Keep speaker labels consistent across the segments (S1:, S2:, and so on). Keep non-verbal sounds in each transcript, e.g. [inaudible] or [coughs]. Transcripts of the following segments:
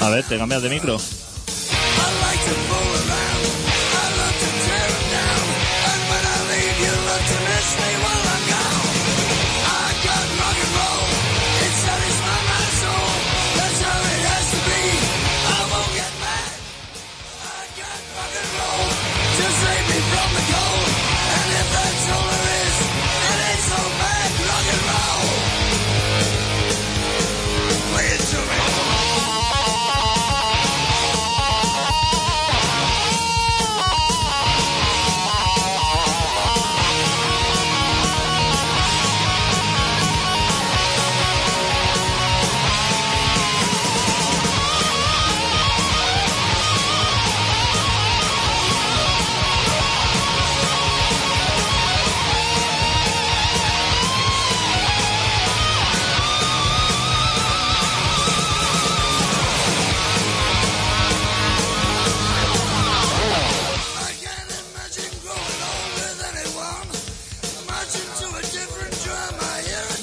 S1: A ver, te cambias de micro.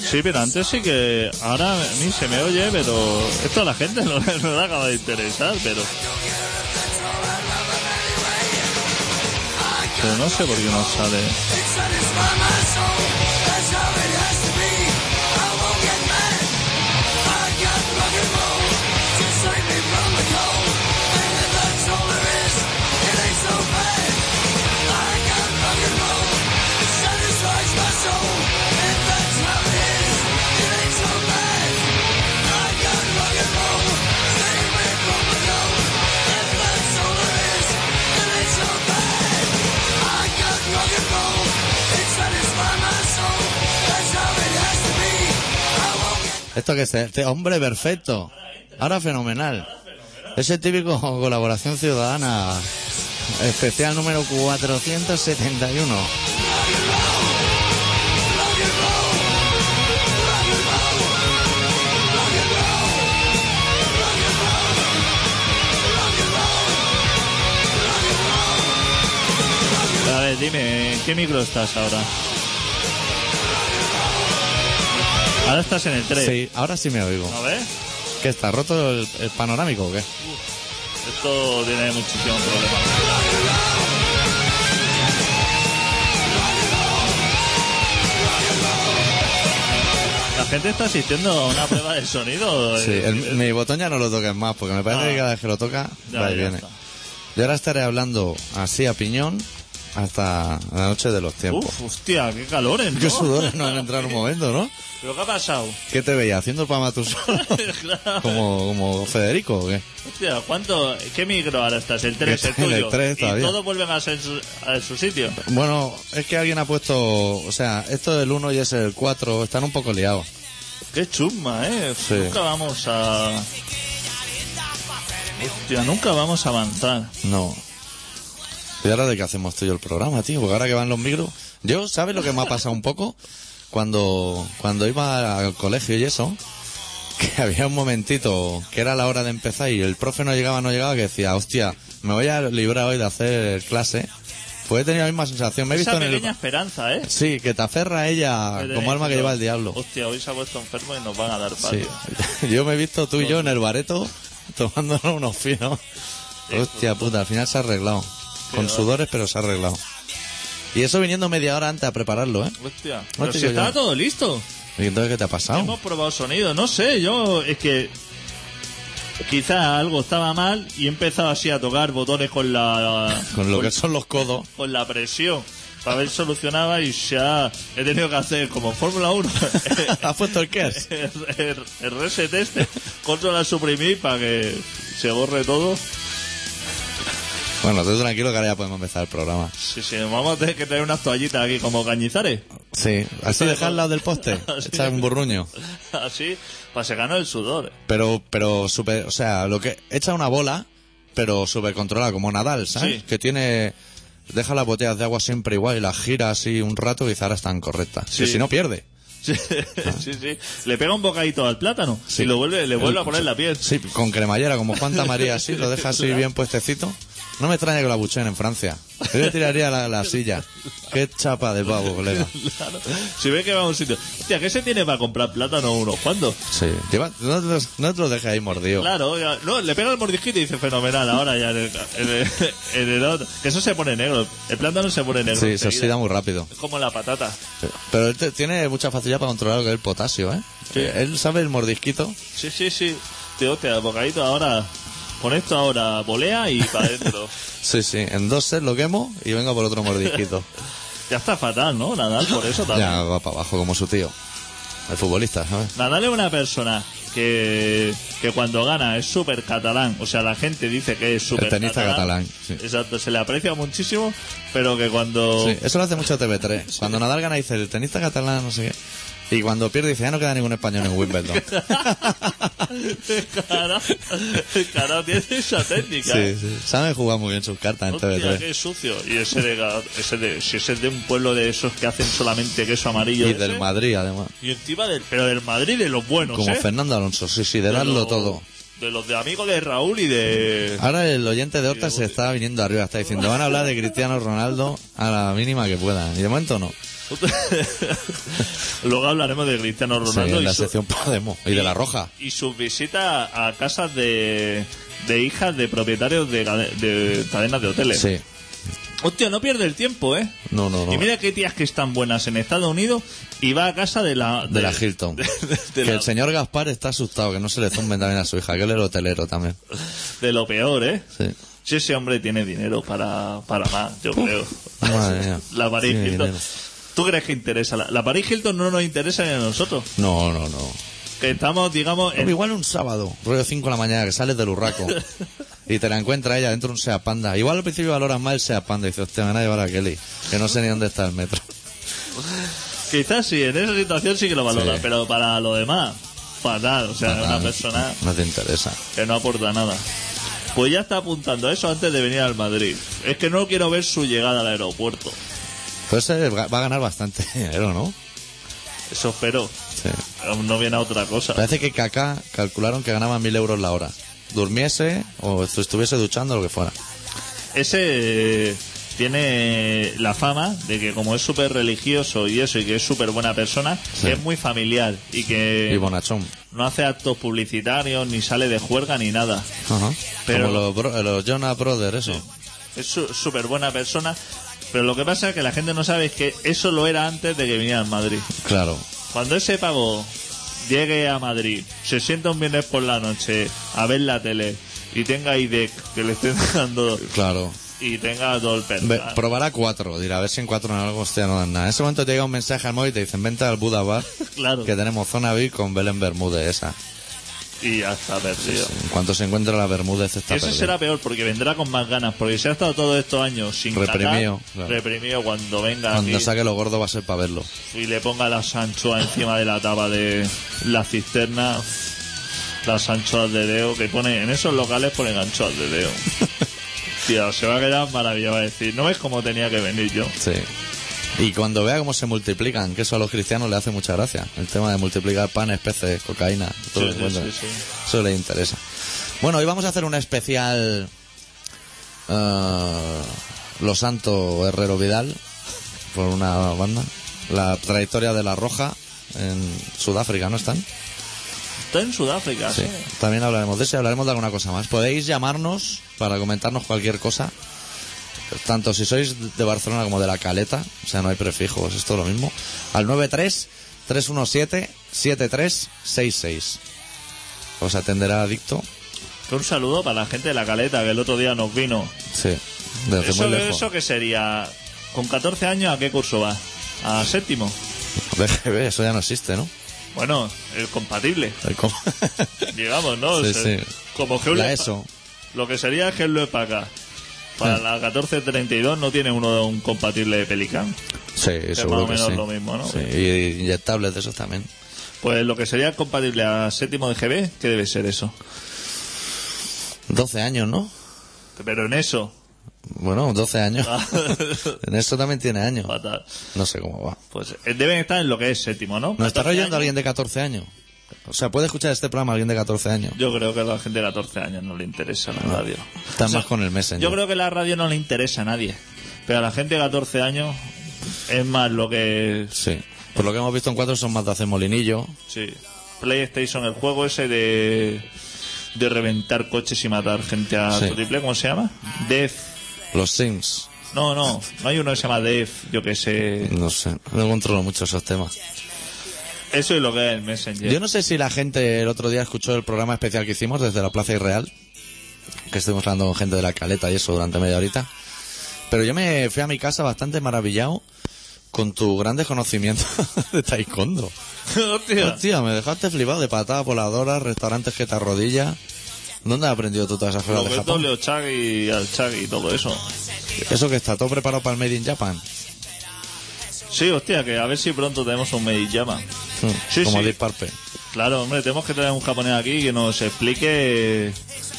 S1: Sí, pero antes sí que. Ahora mí se me oye, pero. Esto a la gente [laughs] no, no le acaba de interesar, pero. Pero no sé por qué no sale.
S2: Esto que es este hombre perfecto. Ahora fenomenal. Ese típico [laughs] colaboración ciudadana. Especial número 471.
S1: A ver, dime, ¿en qué micro estás ahora? Ahora estás en el 3.
S2: Sí, ahora sí me oigo.
S1: A ver,
S2: ¿Qué está roto el, el panorámico o qué?
S1: esto tiene muchísimos problemas. La gente está asistiendo a una prueba de sonido.
S2: Sí, el- mi botón ya no lo toques más, porque me parece
S1: Ah.
S2: que cada vez que lo toca,
S1: Ya,
S2: va y
S1: ya
S2: viene.
S1: está.
S2: Yo ahora estaré hablando así a piñón hasta la noche de los tiempos.
S1: Uf, hostia, qué calores, [laughs] ¿no?
S2: Qué sudores no han entrado en un momento, ¿no?
S1: ¿Pero qué ha pasado?
S2: ¿Qué te veía? ¿Haciendo el programa tú solo? [laughs]
S1: Claro.
S2: como, como Federico o qué?
S1: Hostia, ¿cuánto? ¿Qué micro ahora estás? El 3, [laughs] el
S2: el
S1: tuyo. y todos vuelven a, ser su, a su sitio.
S2: Bueno, es que alguien ha puesto, o sea, esto del 1 y ese del 4 están un poco liados.
S1: Qué chusma, ¿eh?
S2: Sí.
S1: Nunca vamos a... Hostia, nunca vamos a avanzar.
S2: No. ¿Y ahora de qué hacemos tú y yo el programa, tío? Porque ahora que van los micros... Yo, ¿sabes lo que me ha pasado un poco? Cuando, cuando iba al colegio y eso, que [laughs] había un momentito que era la hora de empezar y el profe no llegaba, no llegaba, que decía, hostia, me voy a librar hoy de hacer clase. Pues he tenido la misma sensación. Me he
S1: Esa
S2: visto en
S1: pequeña
S2: el...
S1: esperanza, ¿eh?
S2: Sí, que te aferra a ella como alma que lleva el diablo.
S1: Hostia, hoy se ha puesto enfermo y nos van a dar
S2: Sí.
S1: patio. [laughs]
S2: Yo me he visto tú y yo en el bareto [laughs] tomándonos unos finos. Hostia puta, al final se ha arreglado. Con sudores, pero se ha arreglado. Y eso viniendo media hora antes a prepararlo, ¿eh?
S1: Hostia,
S2: No
S1: pero
S2: te
S1: si
S2: digo
S1: estaba
S2: yo.
S1: todo listo.
S2: ¿Y entonces qué te ha pasado?
S1: Hemos probado sonido, no sé, yo es que quizá algo estaba mal y he empezado así a tocar botones con la [laughs]
S2: Con lo que son los codos.
S1: con la presión para ver si solucionaba y ha he tenido que hacer como en Fórmula 1 [laughs]
S2: ¿Has puesto el KERS? [laughs]
S1: el, el- el reset este control a suprimir para que se borre todo
S2: Bueno, tú tranquilo que ahora ya podemos empezar el programa.
S1: sí, sí, vamos a tener que tener unas toallitas aquí como cañizares
S2: Sí, así dejar al lado del poste, [laughs] echar un burruño. [laughs]
S1: Así, para secarnos el sudor.
S2: Pero, pero super, o sea, lo que echa una bola, pero súper controlada, como Nadal, ¿sabes?
S1: Sí.
S2: Que tiene, deja las botellas de agua siempre igual y las gira así un rato y quizá ahora están correctas.
S1: Sí.
S2: Si no pierde. [laughs]
S1: Sí, sí, sí. Le pega un bocadito al plátano
S2: Sí.
S1: y lo vuelve, le vuelve a poner la piel.
S2: Sí, con cremallera, como Juanta María, así, lo deja así bien puestecito. No me extraña que lo abuchen en Francia. Yo le tiraría la, la silla. Qué chapa de pavo, colega.
S1: Claro. Si ve que va a un sitio. Hostia, ¿qué se tiene para comprar plátano uno? ¿Cuándo?
S2: Sí, lleva, no, te los- no te dejes ahí mordido.
S1: Claro, ya- no, le pega el mordisquito y dice fenomenal. Ahora ya en el, en el- en el otro. Que eso se pone negro. El plátano se pone negro.
S2: Sí, se
S1: enseguida.
S2: oxida muy rápido.
S1: Es como la patata.
S2: Pero él te- tiene mucha facilidad para controlar lo que es el potasio, ¿eh?
S1: Sí.
S2: Eh, Él sabe el mordisquito.
S1: Sí, sí, sí. Tío, hostia, bocadito ahora. Con esto ahora volea y para adentro. [laughs]
S2: Sí, sí, en dos sets lo quemo y vengo por otro mordisquito.
S1: ya está fatal, ¿no? Nadal, por eso también.
S2: ya va para abajo como su tío. El futbolista, ¿sabes?
S1: Nadal es una persona que, que cuando gana es súper catalán. O sea, la gente dice que es súper
S2: tenista catalán, sí.
S1: Exacto, se le aprecia muchísimo, pero que cuando...
S2: Sí, eso lo hace mucho TV3. Cuando Nadal gana dice el tenista catalán, no sé qué. Y cuando pierde dice ya no queda ningún español en Wimbledon. [laughs]
S1: Cara, cara, tiene esa técnica.
S2: sí, sí. Saben jugar muy bien sus cartas en
S1: Hostia,
S2: TV3.
S1: qué sucio. Y ese de, ese de, si ese es de un pueblo de esos que hacen solamente queso amarillo.
S2: Y
S1: ese,
S2: del Madrid, además.
S1: Y encima del, pero del Madrid de los buenos,
S2: Como
S1: ¿eh?
S2: Fernando Alonso, sí, sí, de
S1: De
S2: darlo
S1: los-
S2: todo.
S1: De los de amigos de Raúl y de...
S2: Ahora el oyente de Horta se está viniendo arriba, está diciendo, van a hablar de Cristiano Ronaldo a la mínima que puedan. Y de momento no. [laughs]
S1: Luego hablaremos de Cristiano
S2: Sí,
S1: Ronaldo
S2: en
S1: y,
S2: la
S1: su-
S2: sección Podemos. Y de la Roja.
S1: y sus visitas a casas de, de hijas de propietarios de, cade- de cadenas de hoteles.
S2: Sí.
S1: Hostia, no pierde el tiempo, ¿eh?
S2: No, no, no.
S1: Y mira qué tías que están buenas en Estados Unidos y va a casa de la...
S2: De la Hilton.
S1: de- [laughs] de- de
S2: que
S1: la-
S2: el señor Gaspar está asustado, que no se le zumben también a su hija, que él es el hotelero también.
S1: de lo peor, ¿eh?
S2: Sí.
S1: Si ese hombre tiene dinero para, para más, yo creo.
S2: Madre mía.
S1: La Paris Hilton. ¿Tú crees que interesa? La, la Paris Hilton no nos interesa ni a nosotros.
S2: No, no, no.
S1: Que estamos, digamos, en-
S2: Igual un sábado, rollo 5 de la mañana, que sales del urraco [laughs] y te la encuentra ella dentro de un Seat Panda. Igual al principio valoras más el Seat Panda y dices, hostia, me van a llevar a Kelly, que no sé ni dónde está el metro. [laughs]
S1: Quizás sí, en esa situación sí que lo valora,
S2: Sí.
S1: pero para lo demás, fatal. O sea, una persona
S2: No te interesa.
S1: que no aporta nada. Pues ya está apuntando a eso antes de venir al Madrid. Es que no quiero ver su llegada al aeropuerto.
S2: Pues ese va a ganar bastante [laughs] dinero, ¿no?
S1: Eso espero.
S2: Sí.
S1: No viene a otra cosa.
S2: Parece que Kaká calcularon que ganaba mil euros la hora. Durmiese o estu- estuviese duchando, lo que fuera.
S1: Ese eh, tiene la fama de que como es súper religioso y eso, y que es súper buena persona,
S2: Sí.
S1: es muy familiar y que
S2: Y bonachón.
S1: no hace actos publicitarios, ni sale de juerga, ni nada.
S2: Ajá.
S1: Pero-
S2: Como los, los Jonas Brothers, eso.
S1: Es su- súper buena persona. Pero lo que pasa es que la gente no sabe es que eso lo era antes de que viniera al Madrid.
S2: Claro.
S1: Cuando ese pavo llegue a Madrid, se sienta un viernes por la noche a ver la tele y tenga IDEC que le estén [laughs] dando
S2: Claro.
S1: y tenga todo el
S2: Ve-
S1: percal.
S2: probará cuatro, dirá, a ver si en cuatro en algo, hostia, no dan nada. En ese momento te llega un mensaje al móvil y te dicen, vente al Buda Bar, [laughs]
S1: Claro.
S2: que tenemos zona VIP con Belén Bermúdez, esa.
S1: Y ya está perdido.
S2: En cuanto se encuentra la Bermúdez está
S1: Ese
S2: perdido.
S1: será peor porque vendrá con más ganas, porque se ha estado todos estos años sin
S2: Reprimido,
S1: catar,
S2: claro.
S1: reprimido cuando venga
S2: Cuando
S1: aquí
S2: saque lo gordo va a ser para verlo.
S1: y le ponga las anchoas encima de la tapa de la cisterna, las anchoas de Deo, que pone, en esos locales ponen anchoas de Deo. [laughs] Tío, se va a quedar maravillado va a decir, no ves cómo tenía que venir yo.
S2: Sí. Y cuando vea cómo se multiplican, que eso a los cristianos le hace mucha gracia. El tema de multiplicar panes, peces, cocaína, todo
S1: Sí, sí.
S2: Eso les interesa. Bueno, hoy vamos a hacer un especial eh, Los Santos Herrero Vidal por una banda. La trayectoria de la Roja en Sudáfrica, ¿no están?
S1: Está en Sudáfrica,
S2: Sí.
S1: sí.
S2: También hablaremos de eso y hablaremos de alguna cosa más. Podéis llamarnos para comentarnos cualquier cosa. Tanto si sois de Barcelona como de la Caleta, o sea, no hay prefijos, es todo lo mismo. Al 93-317-7366. Os atenderá Adicto.
S1: Un saludo para la gente de la caleta que el otro día nos vino.
S2: Sí, desde
S1: Eso,
S2: muy lejos.
S1: eso que sería, con 14 años, ¿a qué curso va? ¿A séptimo? [laughs]
S2: DGB, eso ya no existe, ¿no?
S1: Bueno, el compatible,
S2: El com- [laughs]
S1: digamos, ¿no?
S2: Sí,
S1: O sea,
S2: sí.
S1: Como que
S2: La ESO.
S1: Lo que sería que es lo para la 1432 no tiene uno un compatible de Pelican.
S2: Sí,
S1: es
S2: seguro
S1: más o
S2: que
S1: menos
S2: sí.
S1: lo mismo, ¿no?
S2: Sí, y inyectables de esos también.
S1: Pues lo que sería compatible a séptimo de GB, ¿qué debe ser eso?
S2: 12 años, ¿no?
S1: Pero en eso.
S2: Bueno, 12 años.
S1: Ah. [laughs]
S2: en eso también tiene años.
S1: Fatal.
S2: No sé cómo va.
S1: Pues eh, deben estar en lo que es séptimo, ¿no?
S2: ¿Nos está
S1: 14
S2: oyendo
S1: años.
S2: alguien de 14 años? O sea, ¿puede escuchar este programa alguien de 14 años?
S1: Yo creo que a la gente de 14 años no le interesa la radio.
S2: Está
S1: O sea,
S2: más con el Messenger.
S1: Yo creo que la radio no le interesa a nadie. Pero a la gente de 14 años es más lo que...
S2: Sí. Por lo que hemos visto en cuatro son más de hacer molinillo.
S1: Sí. PlayStation, el juego ese de... De reventar coches y matar gente a
S2: Sí.
S1: triple, ¿cómo se llama? Death.
S2: Los Sims.
S1: No, no, no hay uno que se llama Death, yo que sé.
S2: No sé. No controlo mucho esos temas.
S1: Eso es lo que es el Messenger.
S2: Yo no sé si la gente el otro día escuchó el programa especial que hicimos desde la Plaza Irreal, que estuvimos hablando con gente de la caleta y eso durante media horita. Pero yo me fui a mi casa bastante maravillado con tu gran desconocimiento [laughs] de taekwondo.
S1: Hostia.
S2: Hostia, me dejaste flipado de patada voladora, restaurantes que te arrodillas. ¿Dónde has aprendido tú todas esas
S1: Lo
S2: cosas
S1: que
S2: de Japón?
S1: Ochagi, al Chagi y todo eso.
S2: Eso que está todo preparado para el Made in Japan.
S1: Sí, hostia, que a ver si pronto tenemos un Mediyama.
S2: Mm,
S1: Sí,
S2: Como
S1: sí.
S2: Deep Purple.
S1: Claro, hombre, tenemos que traer un japonés aquí que nos explique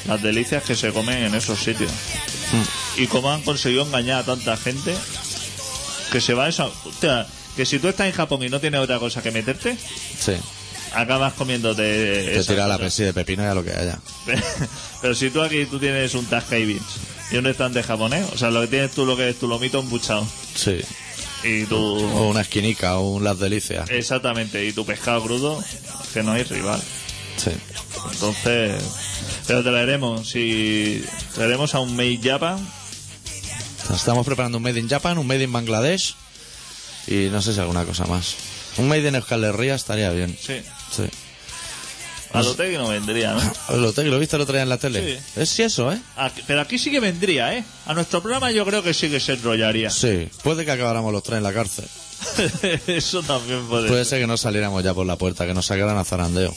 S1: las delicias que se comen en esos sitios.
S2: Mm.
S1: Y cómo han conseguido engañar a tanta gente que se va a eso. Hostia, que si tú estás en Japón y no tienes otra cosa que meterte,
S2: Sí.
S1: acabas comiéndote.
S2: Te tira la pesi de pepino y a lo que haya. [laughs]
S1: Pero si tú aquí tú tienes un Beans y un restaurante japonés, o sea, lo que tienes tú lo que es tu lomito embuchado
S2: Sí.
S1: Y tu
S2: O una esquinica o un Las Delicias.
S1: exactamente y tu pescado crudo, que no hay rival.
S2: Sí.
S1: Entonces, pero traeremos si traeremos a un Made Japan,
S2: Estamos preparando un Made in Japan, un Made in Bangladesh y no sé si alguna cosa más. Un Made in Euskal Herria estaría bien.
S1: sí.
S2: Sí.
S1: A lo que no vendría, ¿no?
S2: Lo, te- lo viste el otro día en la tele.
S1: Sí.
S2: Es eso, ¿eh?
S1: Aquí- pero aquí sí que vendría, ¿eh? A nuestro programa yo creo que sí que se enrollaría.
S2: Sí. Puede que acabáramos los tres en la cárcel. [laughs]
S1: Eso también puede,
S2: Puede
S1: ser.
S2: que no saliéramos ya por la puerta, que nos sacaran a zarandeo.
S1: Le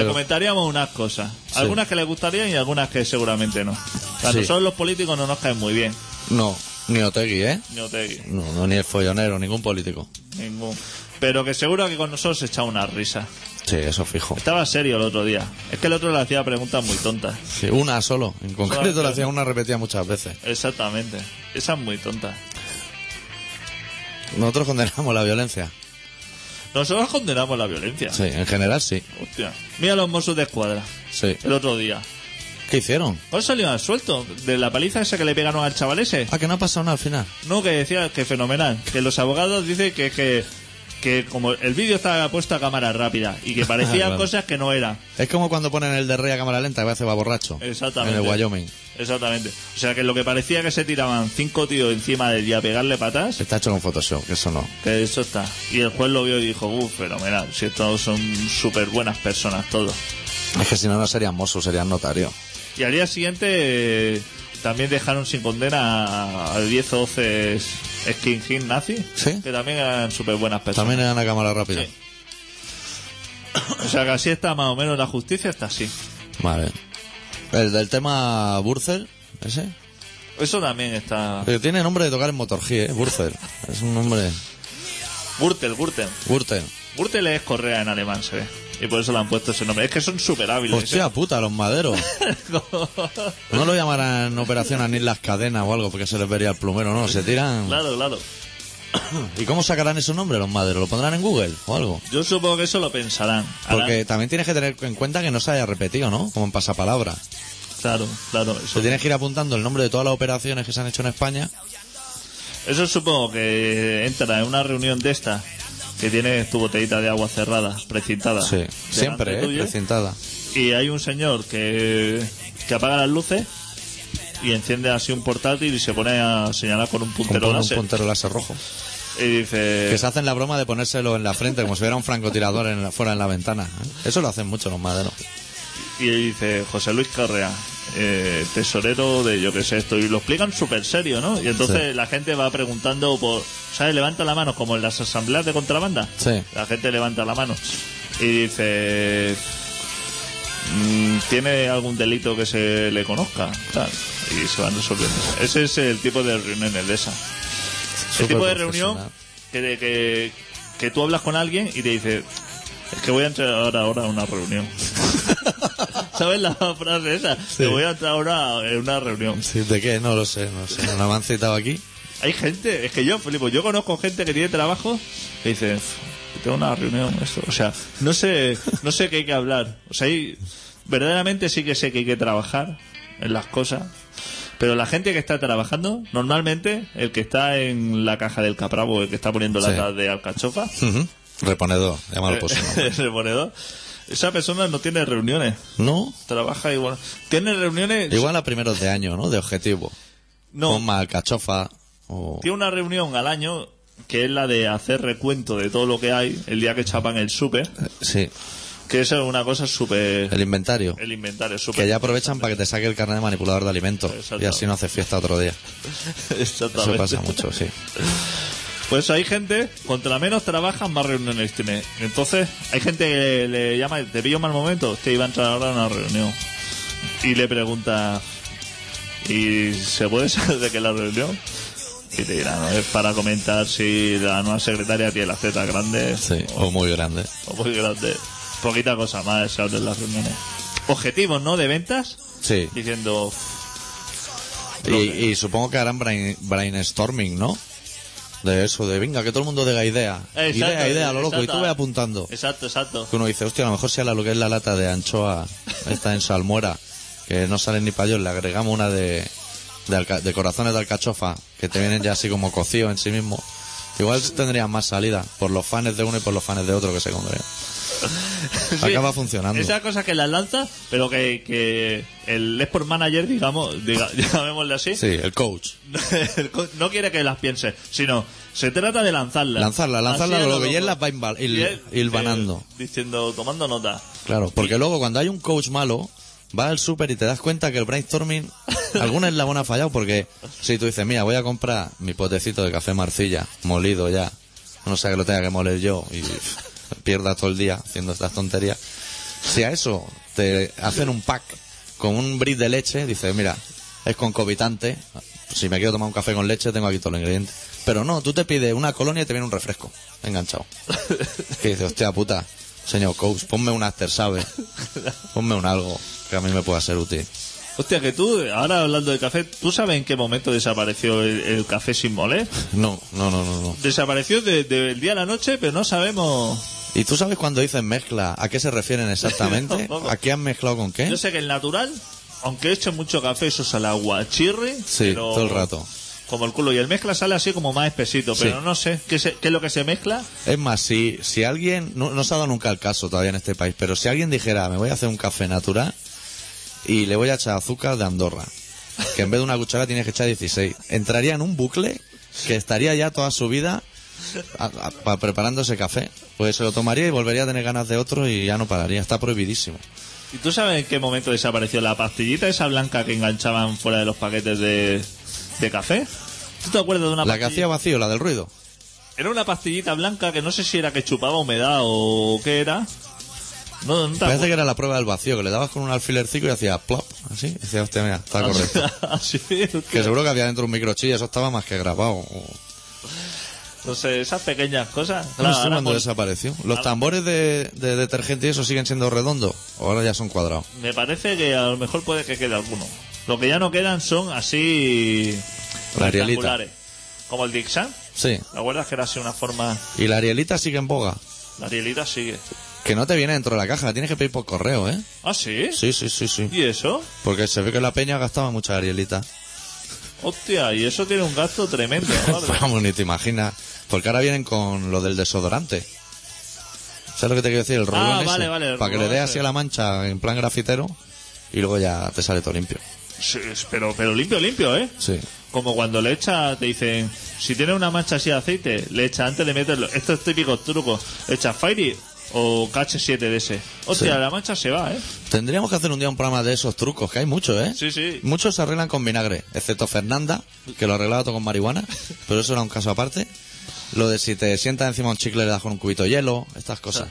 S2: pero-
S1: comentaríamos unas cosas. Algunas que le gustarían y algunas que seguramente no. A
S2: Sí.
S1: nosotros los políticos no nos caen muy bien.
S2: No, ni Otegui, ¿eh?
S1: Ni Otegi,
S2: No, no, ni el follonero, ningún político.
S1: ningún. Pero que seguro que con nosotros se echaba una risa.
S2: Sí, eso fijo.
S1: Estaba serio el otro día. Es que el otro le hacía preguntas muy tontas.
S2: Sí, una solo. En concreto le hacía una repetida muchas veces.
S1: Exactamente. Esa es muy tonta.
S2: Nosotros condenamos la violencia.
S1: Nosotros condenamos la violencia.
S2: Sí, en general sí.
S1: Hostia. Mira los Mossos de escuadra.
S2: Sí.
S1: El otro día.
S2: ¿Qué hicieron?
S1: ¿Cuál salió al suelto? ¿De la paliza esa que le pegaron al chaval ese?
S2: Ah, que no ha pasado nada al final.
S1: No, que decía que fenomenal. Que los abogados dicen que, que, que como el vídeo estaba puesto a cámara rápida y que [laughs] parecían
S2: Claro.
S1: cosas que no eran.
S2: Es como cuando ponen el de rey a cámara lenta que a veces va borracho.
S1: Exactamente.
S2: En el Wyoming.
S1: Exactamente. O sea que lo que parecía que se tiraban cinco tíos encima de él y a pegarle patas,
S2: Está hecho con Photoshop, que eso no.
S1: que eso está. Y el juez lo vio y dijo, uff, fenomenal. Si estos son súper buenas personas todos.
S2: Es que si no, no serían Mossos, serían notarios.
S1: Y al día siguiente eh, también dejaron sin condena a- a 10 o 12 skinhead nazi,
S2: ¿Sí?
S1: que también eran súper buenas personas.
S2: También eran a cámara rápida.
S1: Sí. O sea que así está más o menos la justicia, está así.
S2: Vale. El del tema Burzel, ese.
S1: Eso también está...
S2: Eh, Tiene nombre de tocar en Motorg, ¿eh? Burzel. Es un nombre.
S1: Gürtel, Gürtel.
S2: Burtel.
S1: Gürtel es correa en alemán, se ve. Y por eso le han puesto ese nombre. Es que son súper hábiles.
S2: Hostia puta, los maderos. [laughs] No lo llamarán operación anil las cadenas o algo porque se les vería el plumero, no. Se tiran.
S1: claro, claro. [clears throat]
S2: ¿Y cómo sacarán esos nombres los maderos? ¿Lo pondrán en Google o algo?
S1: Yo supongo que eso lo pensarán. Harán-
S2: Porque también tienes que tener en cuenta que no se haya repetido, ¿no? Como en pasapalabra.
S1: Claro, claro. Eso,
S2: Te tienes que ir apuntando el nombre de todas las operaciones que se han hecho en España.
S1: eso supongo que entra en una reunión de esta que tienes tu botellita de agua cerrada, precintada.
S2: Sí. Siempre, ¿eh? Precintada.
S1: Y hay un señor que, que apaga las luces y enciende así un portátil y se pone a señalar con un
S2: Con
S1: puntero
S2: un
S1: láser.
S2: puntero láser rojo.
S1: Y dice...
S2: Que se hacen la broma de ponérselo en la frente como si hubiera un francotirador en la- fuera en la ventana. ¿eh? Eso lo hacen mucho los maderos.
S1: Y dice José Luis Correa, eh, tesorero de yo que sé esto, y lo explican súper serio, ¿no? Y entonces
S2: Sí.
S1: la gente va preguntando por, ¿sabes? Levanta la mano, como en las asambleas de contrabanda.
S2: Sí.
S1: La gente levanta la mano y dice, mm, ¿tiene algún delito que se le conozca? Tal. Y se van resolviendo. Ese es el tipo de reuniones de esa. El tipo de reunión que, que, que tú hablas con alguien y te dice, es que voy a entrar ahora, ahora a una reunión. [laughs] ¿Sabes la frase esa? Que voy a entrar ahora en una reunión.
S2: Sí, ¿De qué? No lo sé, no sé. ¿No me han citado aquí?
S1: Hay gente, es que yo, Felipe, yo conozco gente que tiene trabajo que dice, tengo una reunión, esto. O sea, no sé, no sé qué hay que hablar. O sea, hay, verdaderamente sí que sé que hay que trabajar en las cosas. Pero la gente que está trabajando, normalmente, el que está en la caja del capravo, el que está poniendo
S2: Sí.
S1: latas de alcachofa,
S2: Ujú. Reponedor, llámalo por su nombre. [laughs]
S1: reponedor, esa persona no tiene reuniones.
S2: No,
S1: Trabaja igual. Tiene reuniones.
S2: igual a primeros de año, ¿no? De objetivo.
S1: no,
S2: Con más cachofa o...
S1: tiene una reunión al año que es la de hacer recuento de todo lo que hay el día que chapan el súper.
S2: Sí,
S1: Que eso es una cosa súper.
S2: el inventario.
S1: El inventario, súper.
S2: Que ya aprovechan para que te saque el carnet de manipulador de alimentos. Y así no hace fiesta otro día. [laughs] Eso
S1: Exactamente.
S2: pasa mucho, sí.
S1: Pues hay gente, contra menos trabajan, más reuniones tiene. Entonces, hay gente que le llama, te pillo mal momento, que iba a entrar ahora a una reunión. Y le pregunta, ¿y se puede [laughs] saber de qué es la reunión? Y te dirá, no, es para comentar si la nueva secretaria tiene las tetas grandes
S2: Sí, o muy grande.
S1: o muy grandes. Poquita cosa más se en las reuniones. Objetivos, ¿no? De ventas,
S2: Sí.
S1: diciendo,
S2: Y, y supongo que harán brain- brainstorming, ¿no? De eso, de venga, que todo el mundo diga idea.
S1: Exacto,
S2: idea, idea, lo loco. Y tú ve apuntando.
S1: exacto, exacto.
S2: Que uno dice, hostia, a lo mejor sea la, lo que es la lata de anchoa, esta en salmuera, que no salen ni para ellos, le agregamos una de, de, alca- de corazones de alcachofa, que te vienen ya así como cocidos en sí mismo. Igual tendrían más salida, por los fans de uno y por los fans de otro que se comerían. [laughs]
S1: Sí,
S2: Acaba funcionando.
S1: Esa cosa que las lanza, pero que, que el export manager, digamos, diga, [laughs] llamémosle así,
S2: Sí, el coach. [laughs]
S1: no quiere que las piense, sino se trata de lanzarlas.
S2: Lanzarla, lanzarla
S1: Así a
S2: lo que
S1: loco.
S2: y él las va il-
S1: eh, diciendo, tomando nota.
S2: Claro, porque luego cuando hay un coach malo, vas al súper y te das cuenta que el brainstorming, alguna eslabón ha fallado porque si tú dices, mira, voy a comprar mi potecito de café marcilla, molido ya, no sé que lo tenga que moler yo y pff, pierda todo el día haciendo estas tonterías. Si a eso te hacen un pack con un brick de leche, dices, mira, es concomitante, si me quiero tomar un café con leche tengo aquí todos los ingredientes. Pero no, tú te pides una colonia y te viene un refresco, enganchado. [laughs] Que dices, hostia puta, señor coach, ponme un after, ¿sabes? [laughs] Ponme un algo que a mí me pueda ser útil.
S1: Hostia, que tú, ahora hablando de café, ¿tú sabes en qué momento desapareció el, el café sin moler?
S2: No, no, no, no, no.
S1: Desapareció de- del día a la noche, pero no sabemos...
S2: ¿Y tú sabes cuando dicen mezcla? ¿A qué se refieren exactamente? [laughs]
S1: Tampoco.
S2: ¿A qué han mezclado con qué?
S1: Yo sé que el natural, aunque eche mucho café, eso sale agua chirri.
S2: Sí,
S1: pero
S2: todo el rato.
S1: Como el culo. Y el mezcla sale así como más espesito,
S2: Sí.
S1: pero no sé qué, se- qué es lo que se mezcla.
S2: Es más, si, si alguien, no, no se ha dado nunca el caso todavía en este país, pero si alguien dijera, me voy a hacer un café natural y le voy a echar azúcar de Andorra, que en vez de una cuchara tienes que echar 16, entraría en un bucle que estaría ya toda su vida a- ese café. Pues se lo tomaría y volvería a tener ganas de otro y ya no pararía, está prohibidísimo.
S1: ¿Y tú sabes en qué momento desapareció la pastillita esa blanca que enganchaban fuera de los paquetes de, de café? ¿Tú te acuerdas de una
S2: La que hacía vacío, la del ruido.
S1: Era una pastillita blanca que no sé si era que chupaba humedad o qué era. No, no te
S2: Parece que era la prueba del vacío, que le dabas con un alfilercico y hacía plop, así. Y decía, hostia, mira, está correcto. [laughs]
S1: Así,
S2: Que seguro que había dentro un microchip, eso estaba más que grabado.
S1: Sé, esas pequeñas cosas.
S2: No sé cuándo desapareció. ¿Los tambores de, de detergente y eso siguen siendo redondos? ¿O ahora ya son cuadrados?
S1: Me parece que a lo mejor puede que quede alguno. Lo que ya no quedan son así.
S2: La
S1: rectangulares. Como el Dixan.
S2: Sí.
S1: ¿Te acuerdas que era así una forma.
S2: Y la arielita sigue en boga.
S1: La arielita sigue.
S2: Que no te viene dentro de la caja, la tienes que pedir por correo, ¿eh?
S1: ¿Ah, sí?
S2: Sí, sí, sí, sí.
S1: ¿Y eso?
S2: Porque se ve que la peña gastaba mucha arielita.
S1: Hostia, y eso tiene un gasto tremendo. [laughs]
S2: Vamos, ni te imaginas. Porque ahora vienen con lo del desodorante. ¿Sabes lo que te quiero decir? El rolón
S1: Ah,
S2: ese.
S1: vale, vale,
S2: Para que le dé así a la mancha en plan grafitero y luego ya te sale todo limpio.
S1: Sí, pero, pero limpio, limpio, ¿eh?
S2: Sí.
S1: Como cuando le echa, te dicen, si tienes una mancha así de aceite, le echa antes de meterlo. Estos típicos trucos. Echa Fairy o KH7 de ese. Hostia,
S2: Sí.
S1: la mancha se va, ¿eh?
S2: Tendríamos que hacer un día un programa de esos trucos, que hay muchos, ¿eh?
S1: Sí, sí.
S2: Muchos se arreglan con vinagre, excepto Fernanda, que lo arreglaba todo con marihuana, [laughs] pero eso era un caso aparte. Lo de si te sientas encima de un chicle le das con un cubito de hielo, estas cosas.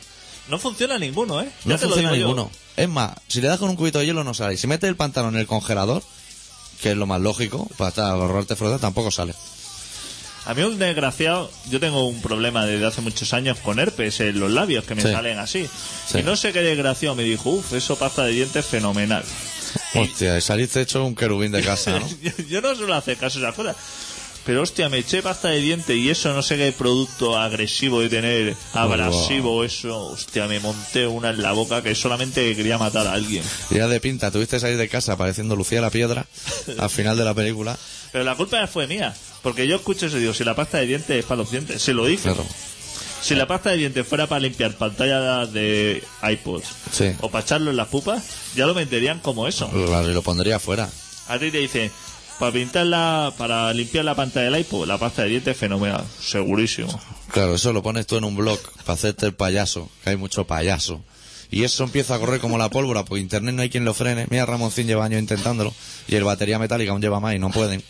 S1: No funciona ninguno, ¿eh?
S2: no
S1: te lo
S2: funciona
S1: digo yo.
S2: ninguno. Es más, si le das con un cubito de hielo no sale. Y si metes el pantalón en el congelador, que es lo más lógico, para estar ahorrarte frotar, tampoco sale.
S1: A mí un desgraciado, yo tengo un problema desde hace muchos años con herpes en los labios que me
S2: Sí.
S1: salen así.
S2: Sí.
S1: Y no sé qué desgraciado me dijo, uff, eso pasta de dientes fenomenal.
S2: Hostia, y saliste hecho un querubín de casa, ¿no? [laughs]
S1: yo, yo no suelo hacer caso a esas cosas. Pero hostia, me eché pasta de diente y eso no sé qué producto agresivo de tener, abrasivo, eso, hostia, me monté una en la boca que solamente quería matar a alguien.
S2: Ya de pinta, tuviste salir de casa pareciendo Lucía la Piedra al final de la película.
S1: Pero la culpa fue mía, porque yo escucho eso y digo, si la pasta de dientes es para los dientes, se lo dije.
S2: Claro.
S1: Si la pasta de dientes fuera para limpiar pantallas de iPods
S2: Sí.
S1: o para echarlo en las pupas, ya lo meterían como eso.
S2: Claro, y lo pondría fuera.
S1: A ti te dicen, para pintarla, para limpiar la pantalla del iPod, la pasta de dientes es fenomenal, segurísimo.
S2: Claro, eso lo pones tú en un blog para hacerte el payaso, que hay mucho payaso. Y eso empieza a correr como la pólvora, porque internet no hay quien lo frene. Mira, Ramoncín lleva años intentándolo. Y el batería metálica aún lleva más y no pueden.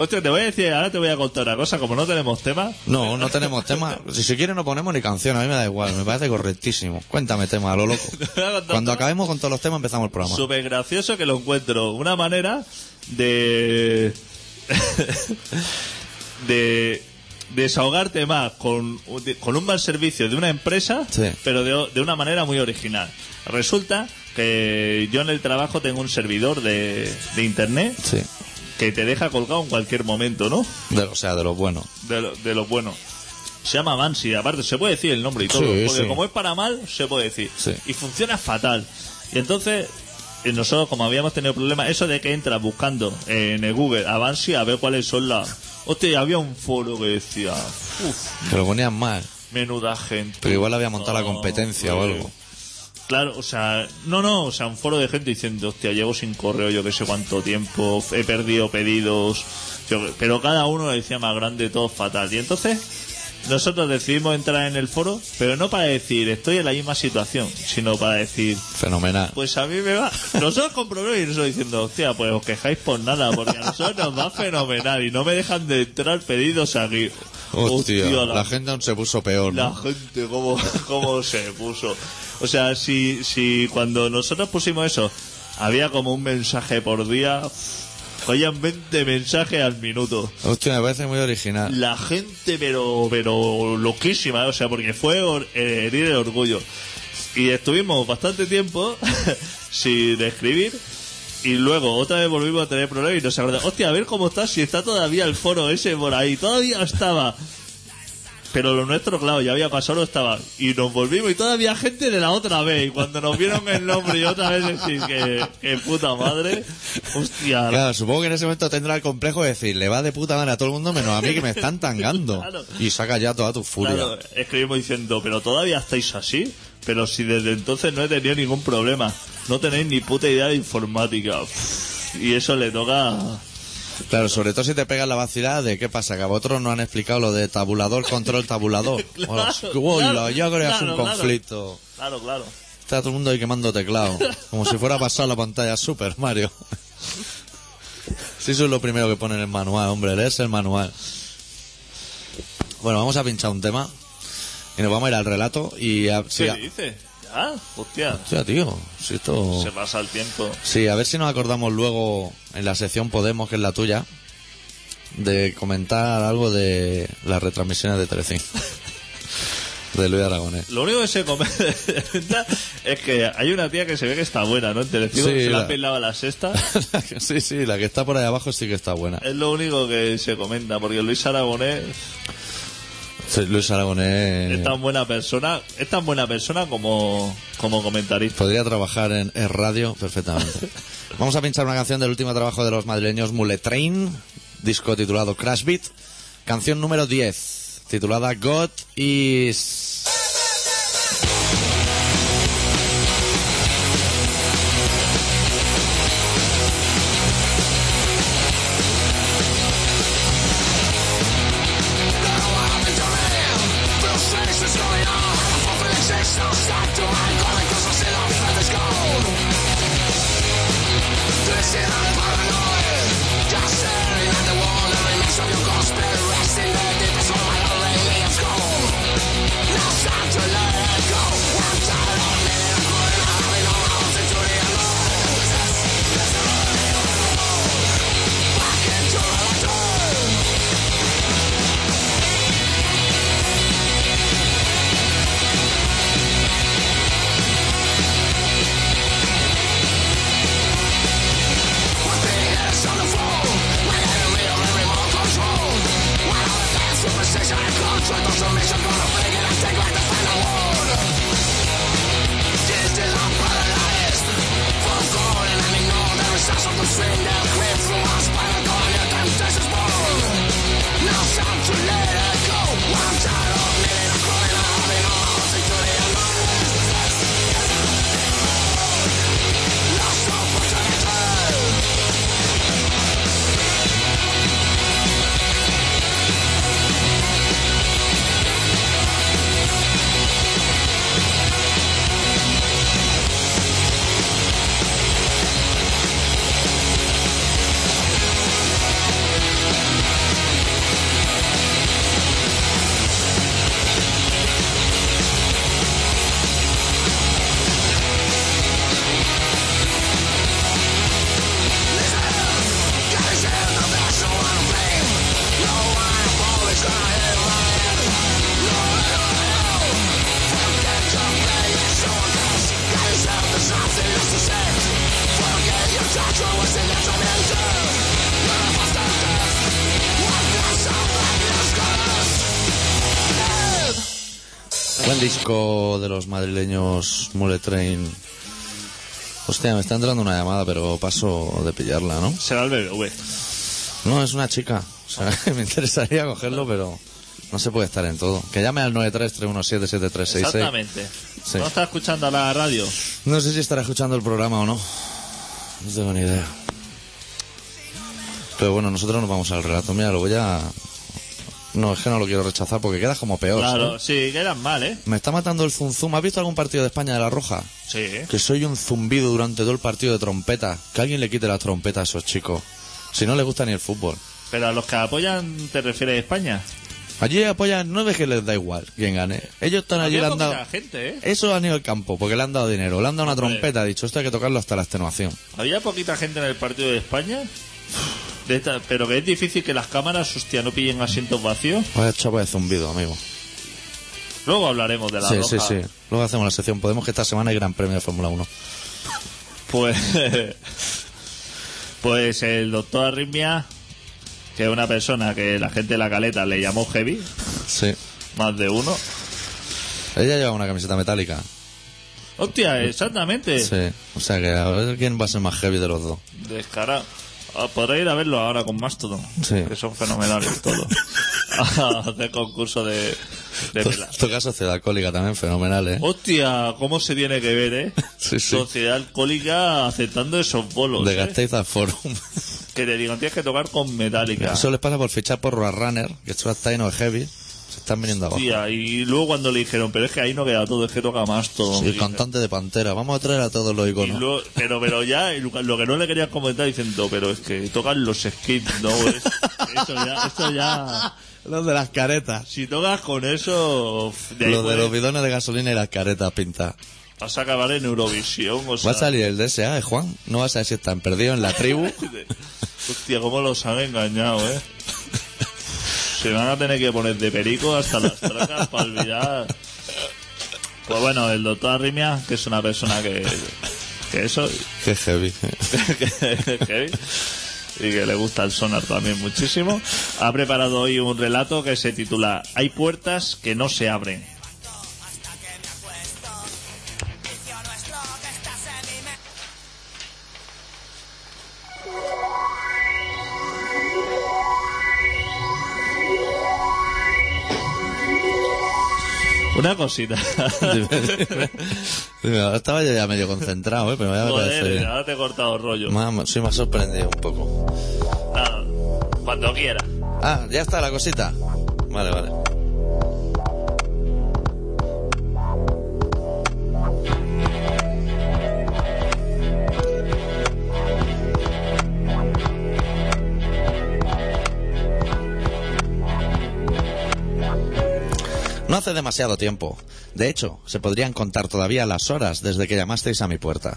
S1: Hostia, te voy a decir, ahora te voy a contar una cosa, como no tenemos tema,
S2: No, no tenemos tema. Si se quiere no ponemos ni canción, a mí me da igual, me parece correctísimo. Cuéntame tema, a lo loco. [laughs] Cuando acabemos con todos los temas empezamos el programa.
S1: súper gracioso que lo encuentro. Una manera de... [laughs] de desahogarte más con, con un mal servicio de una empresa,
S2: Sí.
S1: pero de, de una manera muy original. Resulta que yo en el trabajo tengo un servidor de, de internet
S2: Sí.
S1: Que te deja colgado en cualquier momento, ¿no?
S2: De, o sea, de lo bueno.
S1: De lo, de lo bueno. Se llama Bansi, aparte se puede decir el nombre y todo,
S2: Sí,
S1: porque
S2: sí.
S1: como es para mal, se puede decir.
S2: Sí.
S1: Y funciona fatal. Y entonces, eh, nosotros como habíamos tenido problemas, eso de que entras buscando en el Google a Bansi a ver cuáles son las... Hostia, había un foro que decía,
S2: Que lo ponían mal.
S1: menuda gente.
S2: Pero igual había montado la competencia o algo.
S1: Claro, o sea, no, no, o sea, un foro de gente diciendo, hostia, llevo sin correo yo que sé cuánto tiempo, he perdido pedidos, yo- pero cada uno lo decía más grande, todo fatal. Y entonces, nosotros decidimos entrar en el foro, pero no para decir, estoy en la misma situación, sino para decir,
S2: Fenomenal.
S1: pues a mí me va. Nosotros con problemas y nosotros diciendo, hostia, pues os quejáis por nada, porque a nosotros nos va fenomenal y no me dejan de entrar pedidos aquí.
S2: Hostia,
S1: la
S2: la gente aún se puso peor,
S1: la gente, cómo, cómo se puso. O sea, si, si cuando nosotros pusimos eso, había como un mensaje por día, oían 20 mensajes al minuto.
S2: Hostia, me parece muy original.
S1: La gente, pero, pero loquísima, o sea, porque fue or- eh, herir el orgullo. Y estuvimos bastante tiempo [laughs] sin escribir. Y luego otra vez volvimos a tener problemas y nos acordamos, hostia, a ver cómo está, si está todavía el foro ese por ahí, todavía estaba. Pero lo nuestro, claro, ya había pasado, no estaba. Y nos volvimos y todavía gente de la otra vez. Y cuando nos vieron el nombre y otra vez decir que, que puta madre, hostia,
S2: Claro, supongo que en ese momento tendrá el complejo de decir, le va de puta madre a todo el mundo menos a mí que me están tangando.
S1: Claro.
S2: Y saca ya toda tu furia.
S1: Claro, escribimos diciendo, pero todavía estáis así. Pero si desde entonces no he tenido ningún problema, no tenéis ni puta idea de informática. Uf, Y eso le toca.
S2: Claro, sobre todo si te pegas la vacilada de qué pasa, que a vosotros no han explicado lo de tabulador, control, tabulador. [laughs]
S1: Claro,
S2: Hola,
S1: claro,
S2: ya creas
S1: claro,
S2: un
S1: claro.
S2: conflicto.
S1: Claro, claro.
S2: Está todo el mundo ahí quemando teclado. Como si fuera a pasar la pantalla Super Mario. [laughs] Si eso es lo primero que pone en el manual, hombre, lees el manual. Bueno, vamos a pinchar un tema. Y nos vamos a ir al relato y a, sí,
S1: ¿Qué
S2: a-
S1: dice? ¿Ya? Hostia,
S2: Hostia, tío, si esto...
S1: se pasa el tiempo.
S2: Sí, a ver si nos acordamos luego en la sección Podemos, que es la tuya, de comentar algo de las retransmisiones de Telecinco. [laughs] de Luis Aragonés.
S1: Lo único que se comenta [laughs] es que hay una tía que se ve que está buena, ¿no? En Telecinco,
S2: Sí,
S1: se la
S2: la-
S1: ha pelado a la sexta. [laughs]
S2: sí, sí, la que está por ahí abajo sí que está buena.
S1: Es lo único que se comenta, porque Luis Aragonés
S2: Luis Aragonés
S1: es tan buena persona, es tan buena persona como, como comentarista.
S2: podría trabajar en, en radio perfectamente. [laughs] Vamos a pinchar una canción del último trabajo de los madrileños Mule Train, disco titulado Crash Beat, canción número 10, titulada God is... disco de los madrileños Mule Train. Hostia, me está entrando una llamada, pero paso de pillarla, ¿no?
S1: Será el BBV.
S2: No, es una chica. O sea, [laughs] me interesaría cogerlo, pero no se puede estar en todo. Que llame al 933177366.
S1: Exactamente.
S2: Sí.
S1: ¿No está escuchando la radio?
S2: No sé si estará escuchando el programa o no. No tengo ni idea. Pero bueno, nosotros nos vamos al relato. Mira, lo voy a... No, es que no lo quiero rechazar porque queda como peor.
S1: Claro,
S2: ¿sabes?
S1: sí, quedan mal, ¿eh?
S2: Me está matando el zum zum. ¿Has visto algún partido de España de la Roja?
S1: Sí.
S2: Que soy un zumbido durante todo el partido de trompeta. Que alguien le quite las trompetas a esos chicos. Si no les gusta ni el fútbol.
S1: Pero a los que apoyan, ¿te refieres a España?
S2: Allí apoyan, no es que les da igual quién gane. Ellos están allí, le han dado...
S1: gente, ¿eh?
S2: Eso han ido al campo, porque le han dado dinero. Le han dado una
S1: Hombre.
S2: trompeta, ha dicho, esto hay que tocarlo hasta la extenuación.
S1: Había poquita gente en el partido de España. De esta- pero que es difícil que las cámaras, hostia, no pillen asientos vacíos.
S2: Vaya chapa de zumbido, amigo.
S1: Luego hablaremos de la
S2: sí,
S1: roja.
S2: sí, sí. Luego hacemos la sección. Podemos que esta semana hay Gran Premio de Fórmula 1.
S1: Pues, [laughs] pues el doctor Arritmia, que es una persona que la gente de la caleta le llamó heavy,
S2: Sí.
S1: más de uno.
S2: Ella lleva una camiseta metálica.
S1: Hostia, exactamente.
S2: Sí. O sea que a ver quién va a ser más heavy de los dos.
S1: Descarado. Ah, Podré ir a verlo ahora con Mastodon.
S2: Sí.
S1: Que son fenomenales todos. [laughs] a hacer concurso de, de.
S2: Toca Sociedad Alcohólica también, fenomenal, ¿eh?
S1: Hostia, cómo se tiene que ver, ¿eh? [laughs]
S2: Sí, sí.
S1: Sociedad alcohólica aceptando esos bolos.
S2: De
S1: ¿eh?
S2: Gasteiz al Forum.
S1: Que te digan, tienes que tocar con metálica.
S2: Eso les pasa por fichar por Runner, que esto está lleno de heavy. Están viniendo abajo.
S1: Hostia, y luego cuando le dijeron, pero es que ahí no queda todo, es que toca más todo.
S2: Sí, el cantante de Pantera. Vamos a traer a todos los iconos.
S1: luego- pero, pero ya, lo que no le querías comentar diciendo, pero es que tocan los skins, ¿no? Es- eso ya, eso ya.
S2: Los de las caretas.
S1: Si tocas con eso, de
S2: Los de los bidones de gasolina y las caretas pintadas.
S1: vas a acabar en Eurovisión, o sea.
S2: Va a salir el DSA, ¿eh, Juan? No vas a ver si están perdidos en la tribu. [laughs]
S1: Hostia, cómo los han engañado, eh. Se van a tener que poner de perico hasta las [laughs] tracas para olvidar. Pues bueno, el doctor Arrimia, que es una persona que, que eso,
S2: Qué heavy. [laughs]
S1: que- que- y que le gusta el sonar también muchísimo, ha preparado hoy un relato que se titula Hay puertas que no se abren. Una cosita. [laughs]
S2: Estaba yo ya medio concentrado, ¿eh? Pero me
S1: Joder, ahora te he cortado el rollo.
S2: Me ha sorprendido un poco.
S1: Nada, cuando quiera.
S2: Ah, ya está la cosita. Vale, vale. Hace demasiado tiempo. De hecho, se podrían contar todavía las horas desde que llamasteis a mi puerta.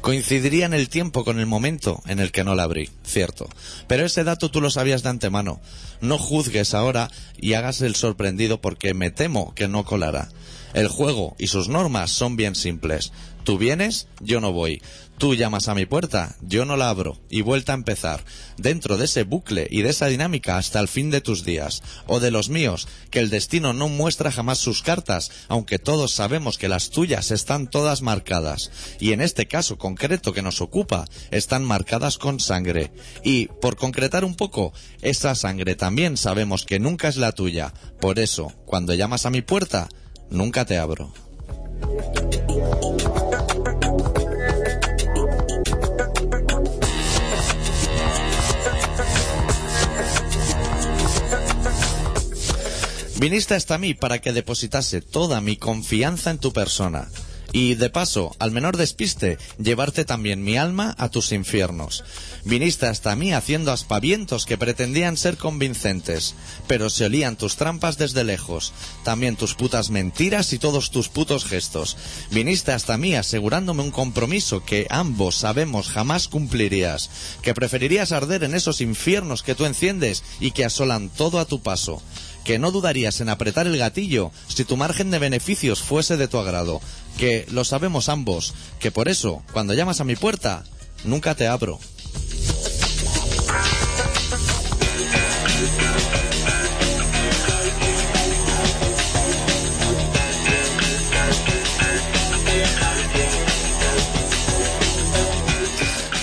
S2: Coincidiría en el tiempo con el momento en el que no la abrí, cierto. Pero ese dato tú lo sabías de antemano. No juzgues ahora y hagas el sorprendido porque me temo que no colará. El juego y sus normas son bien simples. Tú vienes, yo no voy. Tú llamas a mi puerta, yo no la abro. Y vuelta a empezar. Dentro de ese bucle y de esa dinámica hasta el fin de tus días. O de los míos, que el destino no muestra jamás sus cartas, aunque todos sabemos que las tuyas están todas marcadas. Y en este caso concreto que nos ocupa, están marcadas con sangre. Y, por concretar un poco, esa sangre también sabemos que nunca es la tuya. Por eso, cuando llamas a mi puerta, nunca te abro. Viniste hasta mí para que depositase toda mi confianza en tu persona. Y de paso, al menor despiste, llevarte también mi alma a tus infiernos. Viniste hasta mí haciendo aspavientos que pretendían ser convincentes, pero se olían tus trampas desde lejos, también tus putas mentiras y todos tus putos gestos. Viniste hasta mí asegurándome un compromiso que ambos sabemos jamás cumplirías, que preferirías arder en esos infiernos que tú enciendes y que asolan todo a tu paso que no dudarías en apretar el gatillo si tu margen de beneficios fuese de tu agrado, que lo sabemos ambos, que por eso, cuando llamas a mi puerta, nunca te abro.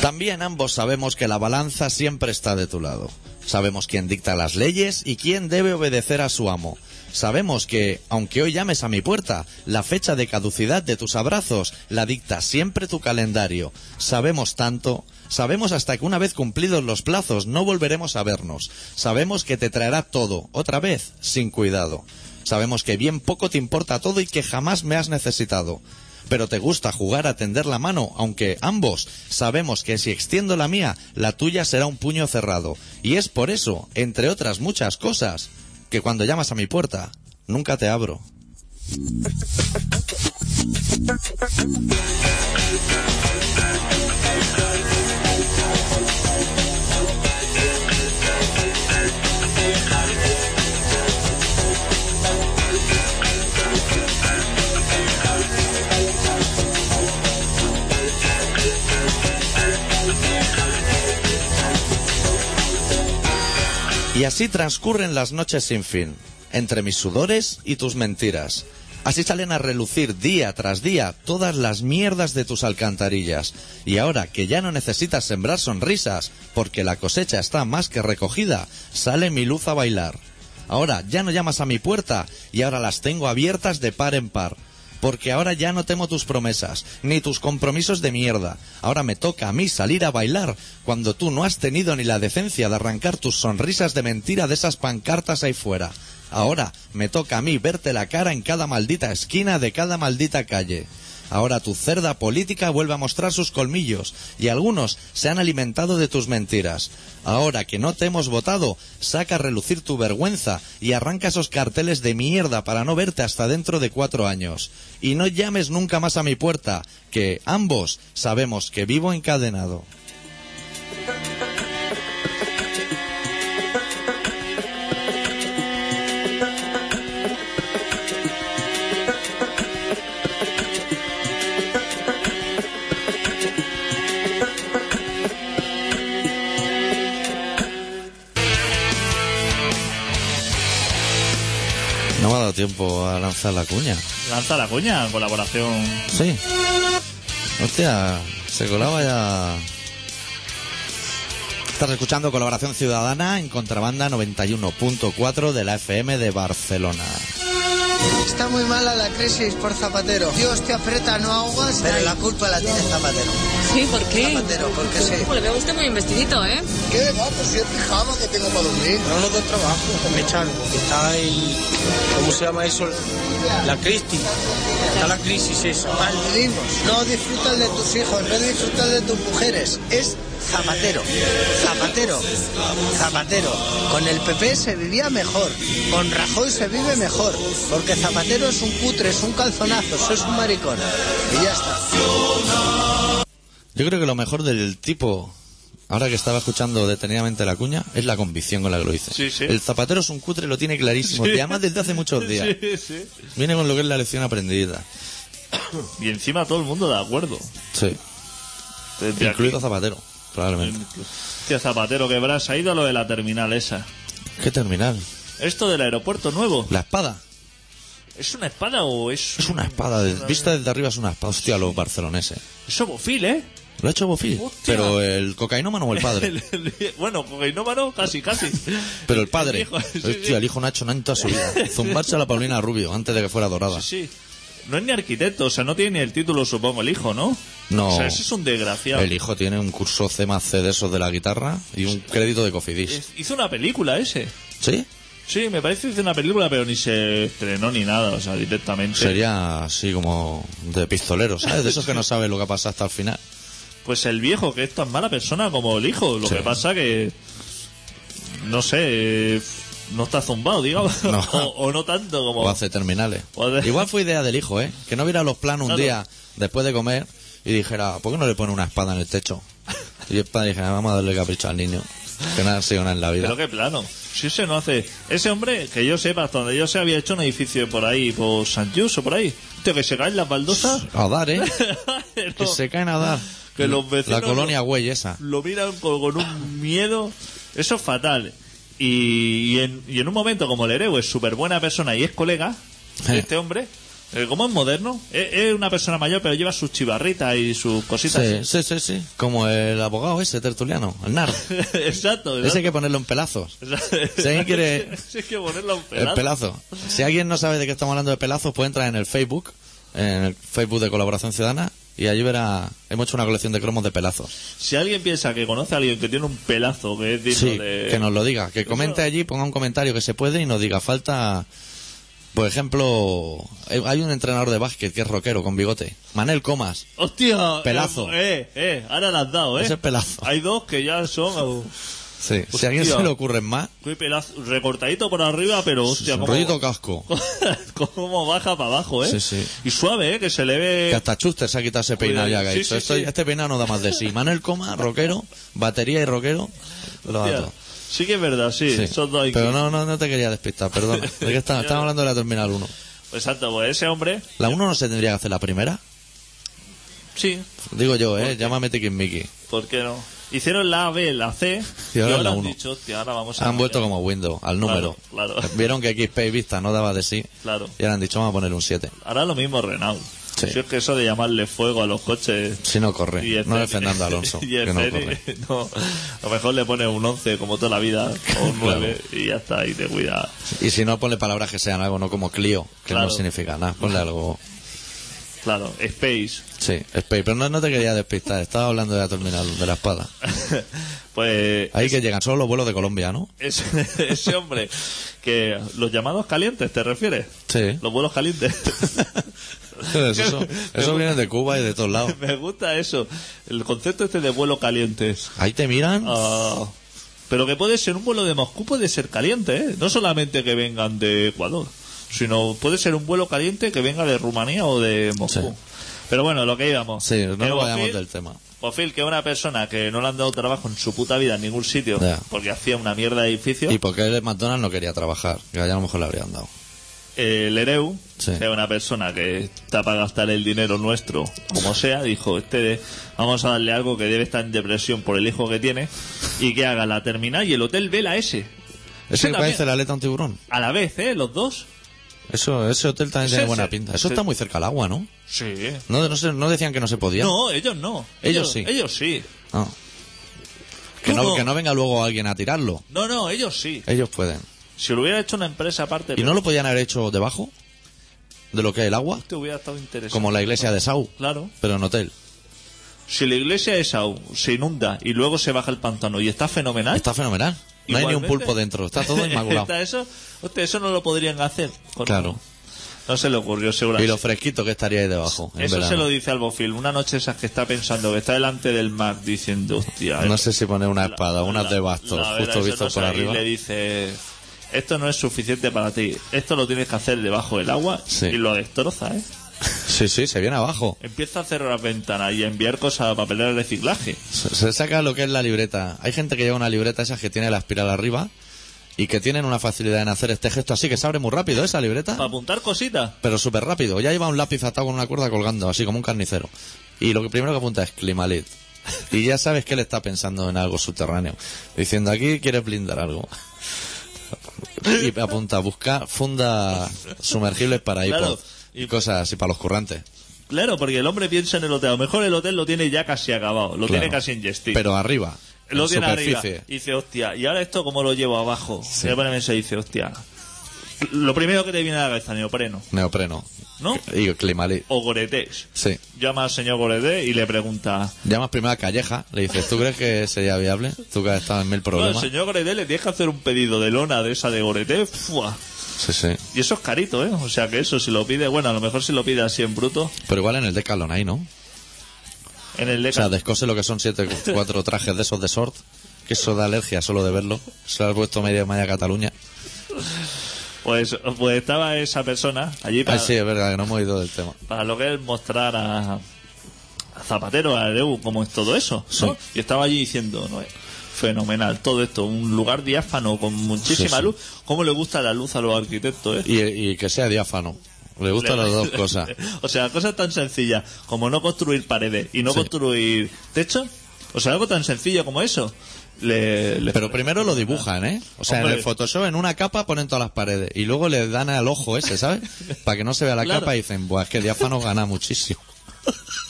S2: También ambos sabemos que la balanza siempre está de tu lado. Sabemos quién dicta las leyes y quién debe obedecer a su amo. Sabemos que, aunque hoy llames a mi puerta, la fecha de caducidad de tus abrazos la dicta siempre tu calendario. Sabemos tanto, sabemos hasta que una vez cumplidos los plazos no volveremos a vernos. Sabemos que te traerá todo, otra vez, sin cuidado. Sabemos que bien poco te importa todo y que jamás me has necesitado. Pero te gusta jugar a tender la mano, aunque ambos sabemos que si extiendo la mía, la tuya será un puño cerrado. Y es por eso, entre otras muchas cosas, que cuando llamas a mi puerta, nunca te abro. [laughs] Y así transcurren las noches sin fin, entre mis sudores y tus mentiras. Así salen a relucir día tras día todas las mierdas de tus alcantarillas. Y ahora que ya no necesitas sembrar sonrisas, porque la cosecha está más que recogida, sale mi luz a bailar. Ahora ya no llamas a mi puerta y ahora las tengo abiertas de par en par. Porque ahora ya no temo tus promesas, ni tus compromisos de mierda. Ahora me toca a mí salir a bailar cuando tú no has tenido ni la decencia de arrancar tus sonrisas de mentira de esas pancartas ahí fuera. Ahora me toca a mí verte la cara en cada maldita esquina de cada maldita calle. Ahora tu cerda política vuelve a mostrar sus colmillos y algunos se han alimentado de tus mentiras. Ahora que no te hemos votado, saca a relucir tu vergüenza y arranca esos carteles de mierda para no verte hasta dentro de cuatro años. Y no llames nunca más a mi puerta, que ambos sabemos que vivo encadenado. Ha dado tiempo a lanzar la cuña.
S1: Lanza la cuña, colaboración.
S2: Sí. Hostia, se colaba ya. Estás escuchando Colaboración Ciudadana en Contrabanda 91.4 de la FM de Barcelona.
S3: Está muy mala la crisis por Zapatero. Dios te aprieta, no ahogas. Pero la culpa la tiene Zapatero.
S4: Sí, ¿por qué?
S3: Zapatero, porque sí.
S4: Pues le veo usted muy investidito, ¿eh?
S3: ¿Qué va? Pues si es pijama que tengo para dormir.
S5: No nos da trabajo, me echaron. Está en. ¿Cómo se llama eso? La crisis. Está la crisis esa.
S3: Maldivimos. No disfrutas de tus hijos, no disfrutas de tus mujeres. Es Zapatero. Zapatero. Zapatero. Con el PP se vivía mejor. Con Rajoy se vive mejor. Porque Zapatero es un cutre, es un calzonazo, es un maricón. Y ya está.
S2: Yo creo que lo mejor del tipo, ahora que estaba escuchando detenidamente la cuña, es la convicción con la que lo dice.
S1: Sí, sí.
S2: El zapatero es un cutre, lo tiene clarísimo. Y además desde hace muchos días.
S1: Sí, sí.
S2: Viene con lo que es la lección aprendida.
S1: Y encima todo el mundo de acuerdo.
S2: Sí.
S1: Desde
S2: Incluido
S1: aquí.
S2: Zapatero, probablemente.
S1: Hostia, Zapatero, que verás, ha ido a lo de la terminal esa.
S2: ¿Qué terminal?
S1: Esto del aeropuerto nuevo,
S2: La espada.
S1: ¿es una espada o es...?
S2: Es una espada. vista desde arriba es una espada. Hostia, los barceloneses.
S1: Es bofil, ¿eh?
S2: Lo ha hecho Bofil.
S1: Hostia.
S2: Pero el cocainómano o el padre. [laughs]
S1: El- el- bueno, cocainómano, casi, casi.
S2: Pero el padre. [laughs]
S1: El hijo, sí,
S2: Hostia,
S1: sí.
S2: el hijo no ha hecho nada en toda su vida. [laughs] Zumbarse a la Paulina Rubio antes de que fuera dorada.
S1: Sí, sí. No es ni arquitecto, o sea, no tiene ni el título, supongo, el hijo, ¿no?
S2: No.
S1: O sea, ese es un desgraciado.
S2: El hijo tiene un curso C más C de esos de la guitarra y un crédito de Cofidis.
S1: Hizo una película ese.
S2: ¿Sí?
S1: Sí, me parece que hizo una película, pero ni se estrenó ni nada, o sea, directamente.
S2: Sería así como de pistolero, ¿sabes? De esos que no saben lo que ha pasado hasta el final.
S1: Pues el viejo, que es tan mala persona como el hijo. Lo
S2: Sí.
S1: que pasa que. No sé. No está zumbado, digamos. [laughs]
S2: No. [laughs]
S1: O, o no tanto como.
S2: O hace terminales.
S1: O
S2: Igual fue idea del hijo, ¿eh? Que no viera los planos un día después de comer y dijera, ¿por qué no le pone una espada en el techo? Y el padre dijera, vamos a darle capricho al niño. Que nada ha sido nada en la vida.
S1: Pero qué plano. Si ese no hace. Ese hombre, que yo sepa, hasta donde yo se había hecho un edificio por ahí, por San Just o por ahí. Tío, que se caen las baldosas.
S2: A dar, ¿eh? [laughs] Que se caen a dar.
S1: Que los vecinos
S2: La colonia güey esa.
S1: lo miran con, con un miedo. Eso es fatal. Y, y en, y en un momento como el héroe es súper buena persona y es colega de este hombre, Eh, ¿Cómo es moderno? Es, es una persona mayor, pero lleva sus chivarritas y sus cositas.
S2: Sí, sí, sí, sí. Como el abogado ese tertuliano, el NAR. [laughs]
S1: exacto, exacto.
S2: Ese hay que ponerlo en pelazos. Si alguien quiere- [laughs]
S1: hay que ponerlo en
S2: El
S1: pelazo.
S2: pelazo. Si alguien no sabe de qué estamos hablando de pelazos, puede entrar en el Facebook, en el Facebook de Colaboración Ciudadana, y allí verá, hemos hecho una colección de cromos de pelazos.
S1: Si alguien piensa que conoce a alguien que tiene un pelazo que es digno
S2: Sí,
S1: de...
S2: que nos lo diga, que comente allí, ponga un comentario que se puede y nos diga, falta, por ejemplo, eh, hay un entrenador de básquet que es rockero con bigote, Manel Comas,
S1: ¡Hostia!
S2: Pelazo.
S1: Eh, eh, ahora la has dado, ¿eh?
S2: ese es pelazo.
S1: Hay dos que ya son... [laughs]
S2: Sí, si a alguien se le ocurren más,
S1: qué pelazo, recortadito por arriba, pero hostia, cómo,
S2: rollito casco. [laughs]
S1: cómo baja para abajo, ¿eh?
S2: Sí, sí.
S1: Y suave, ¿eh? Que se le ve...
S2: Que hasta Chuster se ha quitado ese peinado ya que
S1: Sí, sí, sí.
S2: Este peinado no da más de sí. Manel Comas, rockero, batería y rockero, lo da
S1: Hostia,
S2: todo.
S1: Sí que es verdad, sí.
S2: Sí.
S1: Son dos
S2: Pero no, no, no te quería despistar, perdona. [laughs] ¿De qué estamos? Estamos hablando de la Terminal 1.
S1: Exacto, pues ese hombre...
S2: ¿La 1 no se tendría que hacer la primera?
S1: Sí,
S2: Digo yo, ¿eh? Llámame Tiki Mickey.
S1: ¿por qué no? Hicieron la A, B, la C
S2: Y ahora la
S1: han dicho, hostia, ahora vamos a...
S2: Han vuelto como Windows, al número.
S1: Claro, claro.
S2: Vieron que XP Vista no daba de sí.
S1: Claro.
S2: Y ahora han dicho, vamos a poner un 7.
S1: Ahora lo mismo Renault.
S2: Sí.
S1: Si es que eso de llamarle fuego a los coches...
S2: Si no corre.
S1: Y
S2: No es Fernando Alonso. [laughs]
S1: y
S2: que no corre. [laughs]
S1: no, a lo mejor le pone un 11 como toda la vida, o un 9 y ya está, y te cuida.
S2: Y si no, ponle palabras que sean algo, no como Clio, que
S1: Claro.
S2: no significa nada. Ponle algo.
S1: Claro, Space.
S2: Sí, Space. Pero no, no te quería despistar. Estaba hablando de la Terminal de la Espada. [laughs]
S1: pues
S2: Ahí que llegan solo los vuelos de Colombia, ¿no?
S1: ese, [laughs] ese hombre que los llamados calientes, ¿te refieres?
S2: Sí.
S1: Los vuelos calientes. [laughs]
S2: Eso, viene de Cuba y de todos lados.
S1: Me gusta eso, el concepto este de vuelo calientes.
S2: Ahí te miran.
S1: Ah, pero que puede ser un vuelo de Moscú, puede ser caliente, ¿eh? No solamente que vengan de Ecuador, sino puede ser un vuelo caliente que venga de Rumanía o de Moscú. Pero bueno, lo que íbamos.
S2: Sí, no nos vayamos del tema.
S1: Bofil, que es una persona que no le han dado trabajo en su puta vida en ningún sitio, porque hacía una mierda de edificio.
S2: Y porque el McDonald's no quería trabajar, que allá a lo mejor le habrían dado.
S1: El Ereu,
S2: Sí.
S1: que es una persona que está para gastar el dinero nuestro, como sea, dijo, este de- vamos a darle algo que debe estar en depresión por el hijo que tiene, y que haga la terminal y el hotel Vela ese.
S2: ¿Ese
S1: Ese
S2: que
S1: también.
S2: parece la aleta a un tiburón?
S1: A la vez, ¿eh? Los dos.
S2: Eso, ese hotel también tiene buena pinta. Eso está muy cerca al agua, ¿no?
S1: Sí.
S2: No, no, sé- no decían que no se podía.
S1: No, ellos no.
S2: Ellos sí.
S1: Ellos sí.
S2: Ah. Que,
S1: Tú
S2: no,
S1: no.
S2: que no venga luego alguien a tirarlo.
S1: No, no, ellos sí.
S2: Ellos pueden.
S1: Si lo hubiera hecho una empresa aparte,
S2: ¿Y no lo podían haber hecho debajo de lo que es el agua?
S1: te hubiera estado interesante.
S2: Como la iglesia de Sau,
S1: Claro.
S2: pero en hotel.
S1: Si la iglesia de Sau se inunda y luego se baja el pantano y está fenomenal.
S2: Está fenomenal. No hay ni un pulpo dentro, está todo [laughs] inmaculado.
S1: Eso, hostia, eso no lo podrían hacer. Con-
S2: Claro.
S1: No se le ocurrió,
S2: Y
S1: seguramente.
S2: lo fresquito que estaría ahí debajo. en
S1: Eso
S2: verano.
S1: se lo dice al Bofil. Una noche esas que está pensando, que está delante del Mac diciendo, hostia.
S2: No
S1: eh,
S2: sé si poner una espada, unas de bastos,
S1: la
S2: justo visto
S1: no
S2: por arriba.
S1: Y le dice, esto no es suficiente para ti. Esto lo tienes que hacer debajo del agua
S2: Sí.
S1: y lo destroza, ¿eh?
S2: Sí, sí, se viene abajo.
S1: Empieza a cerrar las ventanas y a enviar cosas a papelera de reciclaje.
S2: Se, se saca lo que es la libreta. Hay gente que lleva una libreta esas que tiene la espiral arriba y que tienen una facilidad en hacer este gesto así que se abre muy rápido esa libreta.
S1: Para apuntar cositas.
S2: pero súper rápido. Ya lleva un lápiz atado con una cuerda colgando, así como un carnicero. Y lo que primero que apunta es Climalit. Y ya sabes que él está pensando en algo subterráneo. Diciendo, aquí quieres blindar algo. Y apunta, busca funda sumergibles para
S1: Claro.
S2: Y cosas así para los currantes.
S1: Claro, porque el hombre piensa en el hotel. A lo mejor el hotel lo tiene ya casi acabado. Lo
S2: Claro.
S1: tiene casi en.
S2: Pero arriba.
S1: lo
S2: en
S1: tiene arriba. Y dice, hostia, ¿y ahora esto cómo lo llevo abajo? Se mesa y dice, hostia. Lo primero que te viene a la cabeza, neopreno.
S2: Neopreno.
S1: ¿No?
S2: Y Climalit.
S1: O Goretex.
S2: Sí.
S1: Llama al señor Goretex y le pregunta,
S2: Llamas primero a Calleja, le dices, ¿tú crees que sería viable? Tú que has estado en mil
S1: no, el
S2: problemas.
S1: señor Goretex le tienes que hacer un pedido de lona de esa de Goretex. ¡fua!
S2: Sí, sí.
S1: Y eso es carito, ¿eh? O sea que eso, si lo pide, bueno, a lo mejor si lo pide así en bruto,
S2: Pero igual en el Decathlon ahí, ¿no?
S1: en el
S2: O sea, descose lo que son siete, cuatro trajes de esos de short, que eso da alergia solo de verlo. Se lo ha puesto media media Cataluña.
S1: Pues, pues estaba esa persona allí para,
S2: Ah, sí, es verdad, que no hemos ido del tema.
S1: para lo que es mostrar a, a Zapatero, a Ereu, cómo es todo eso. ¿no?
S2: Sí.
S1: Y estaba allí diciendo, no, eh, fenomenal, todo esto, un lugar diáfano con muchísima
S2: Sí, sí.
S1: luz. ¿Cómo le gusta la luz a los arquitectos, eh?
S2: Y, y que sea diáfano. Le gustan las dos [laughs] cosas.
S1: O sea, cosas tan sencillas como no construir paredes y no
S2: Sí.
S1: construir techo. O sea, algo tan sencillo como eso. le, le-
S2: Pero primero lo dibujan, ¿eh? O sea, en el Photoshop en una capa ponen todas las paredes y luego le dan al ojo ese, ¿sabes? [laughs] Para que no se vea la
S1: Claro.
S2: capa y dicen, buah, es que diáfano gana muchísimo. [laughs]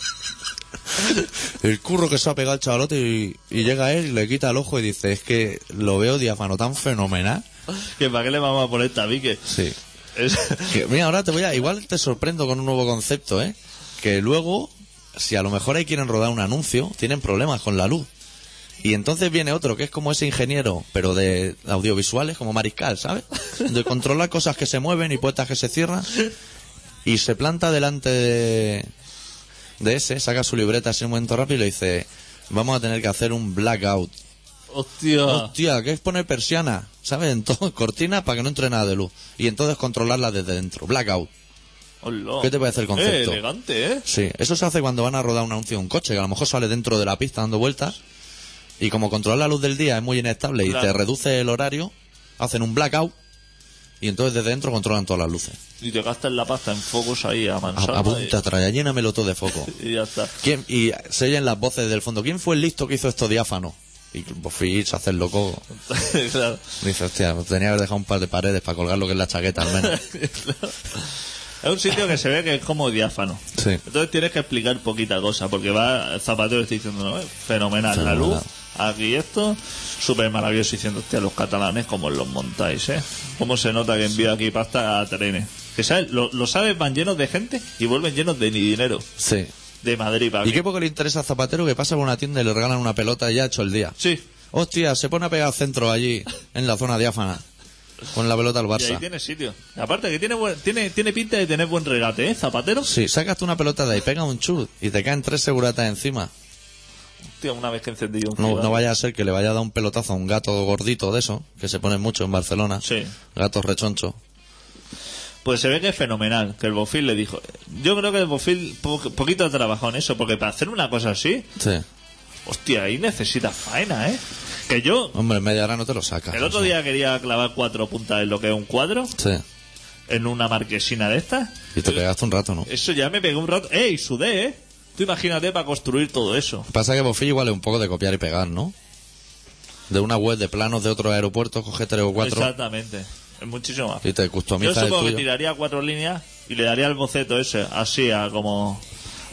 S2: El curro que se ha pegado el chavalote y, y llega él y le quita el ojo y dice, es que lo veo diáfano tan fenomenal.
S1: que para qué le vamos a poner tabique.
S2: Sí.
S1: Es-
S2: Que, mira, ahora te voy a, igual te sorprendo con un nuevo concepto, ¿eh? Que luego, si a lo mejor ahí quieren rodar un anuncio, tienen problemas con la luz. Y entonces viene otro que es como ese ingeniero, pero de audiovisuales, como mariscal, ¿sabes? De controlar cosas que se mueven y puertas que se cierran. Y se planta delante de, de ese, saca su libreta así un momento rápido y le dice, vamos a tener que hacer un blackout.
S1: Hostia.
S2: Hostia, que es poner persiana, ¿sabes? Entonces, [laughs] cortinas para que no entre nada de luz. Y entonces controlarla desde dentro. Blackout.
S1: Hola.
S2: ¿Qué te parece el concepto?
S1: Eh, elegante, ¿eh?
S2: Sí, eso se hace cuando van a rodar un anuncio de un coche, que a lo mejor sale dentro de la pista dando vueltas. Y como controlar la luz del día es muy inestable y
S1: Claro.
S2: te reduce el horario, hacen un blackout. Y entonces desde dentro controlan todas las luces.
S1: Y te gastas la pasta en focos ahí a mansalva.
S2: a punta, trae, llénamelo todo de foco.
S1: y, [laughs] y ya está.
S2: ¿Quién, y se oyen las voces del fondo. ¿Quién fue el listo que hizo esto diáfano? Y Bofí se hace el loco. [laughs]
S1: Claro.
S2: Dice, hostia, pues tenía que haber dejado un par de paredes para colgar lo que es la chaqueta al menos. [laughs]
S1: Es un sitio que se ve que es como diáfano.
S2: Sí.
S1: Entonces tienes que explicar poquita cosa, porque va el zapatero y está diciendo, no, eh, fenomenal, la
S2: Fenomenal.
S1: luz, aquí esto, súper maravilloso, diciendo, hostia, los catalanes, como los montáis, ¿eh? Cómo se nota que envío aquí pasta a trenes. Que sabes, lo, lo sabes, van llenos de gente y vuelven llenos de ni dinero.
S2: Sí.
S1: De Madrid para
S2: ¿Y qué poco le interesa a Zapatero que pasa por una tienda y le regalan una pelota y ya ha hecho el día?
S1: Sí,
S2: Hostia, se pone a pegar centro allí, en la zona diáfana, con la pelota al
S1: y ahí
S2: Barça.
S1: tiene sitio. Aparte que tiene, buen- tiene, tiene pinta de tener buen regate, ¿eh? Zapatero.
S2: Sí, sacas tú una pelota de ahí, pega un chut y te caen tres seguratas encima.
S1: Tío, una vez que encendí un
S2: No, no vaya a ser que le vaya a dar un pelotazo a un gato gordito de eso, que se pone mucho en Barcelona.
S1: Sí.
S2: Gatos rechoncho.
S1: Pues se ve que es fenomenal, que el Bofil le dijo. Yo creo que el Bofil po- poquito ha trabajado en eso, porque para hacer una cosa así,
S2: Sí.
S1: hostia, ahí necesita faena, ¿eh? Que yo,
S2: Hombre, en media hora no te lo sacas.
S1: el otro
S2: o sea.
S1: día quería clavar cuatro puntas en lo que es un cuadro,
S2: Sí.
S1: en una marquesina de estas.
S2: Y te pegaste un rato, ¿no?
S1: Eso ya me pegó un rato. ¡Ey, sudé, eh! Tú imagínate para construir todo eso.
S2: Pasa que Bofillo igual es un poco de copiar y pegar, ¿no? De una web de planos de otro aeropuerto, coge tres o cuatro
S1: Exactamente. Es muchísimo más.
S2: y te
S1: Yo
S2: customiza el
S1: supongo que
S2: tuyo.
S1: tiraría cuatro líneas y le daría el boceto ese, así a como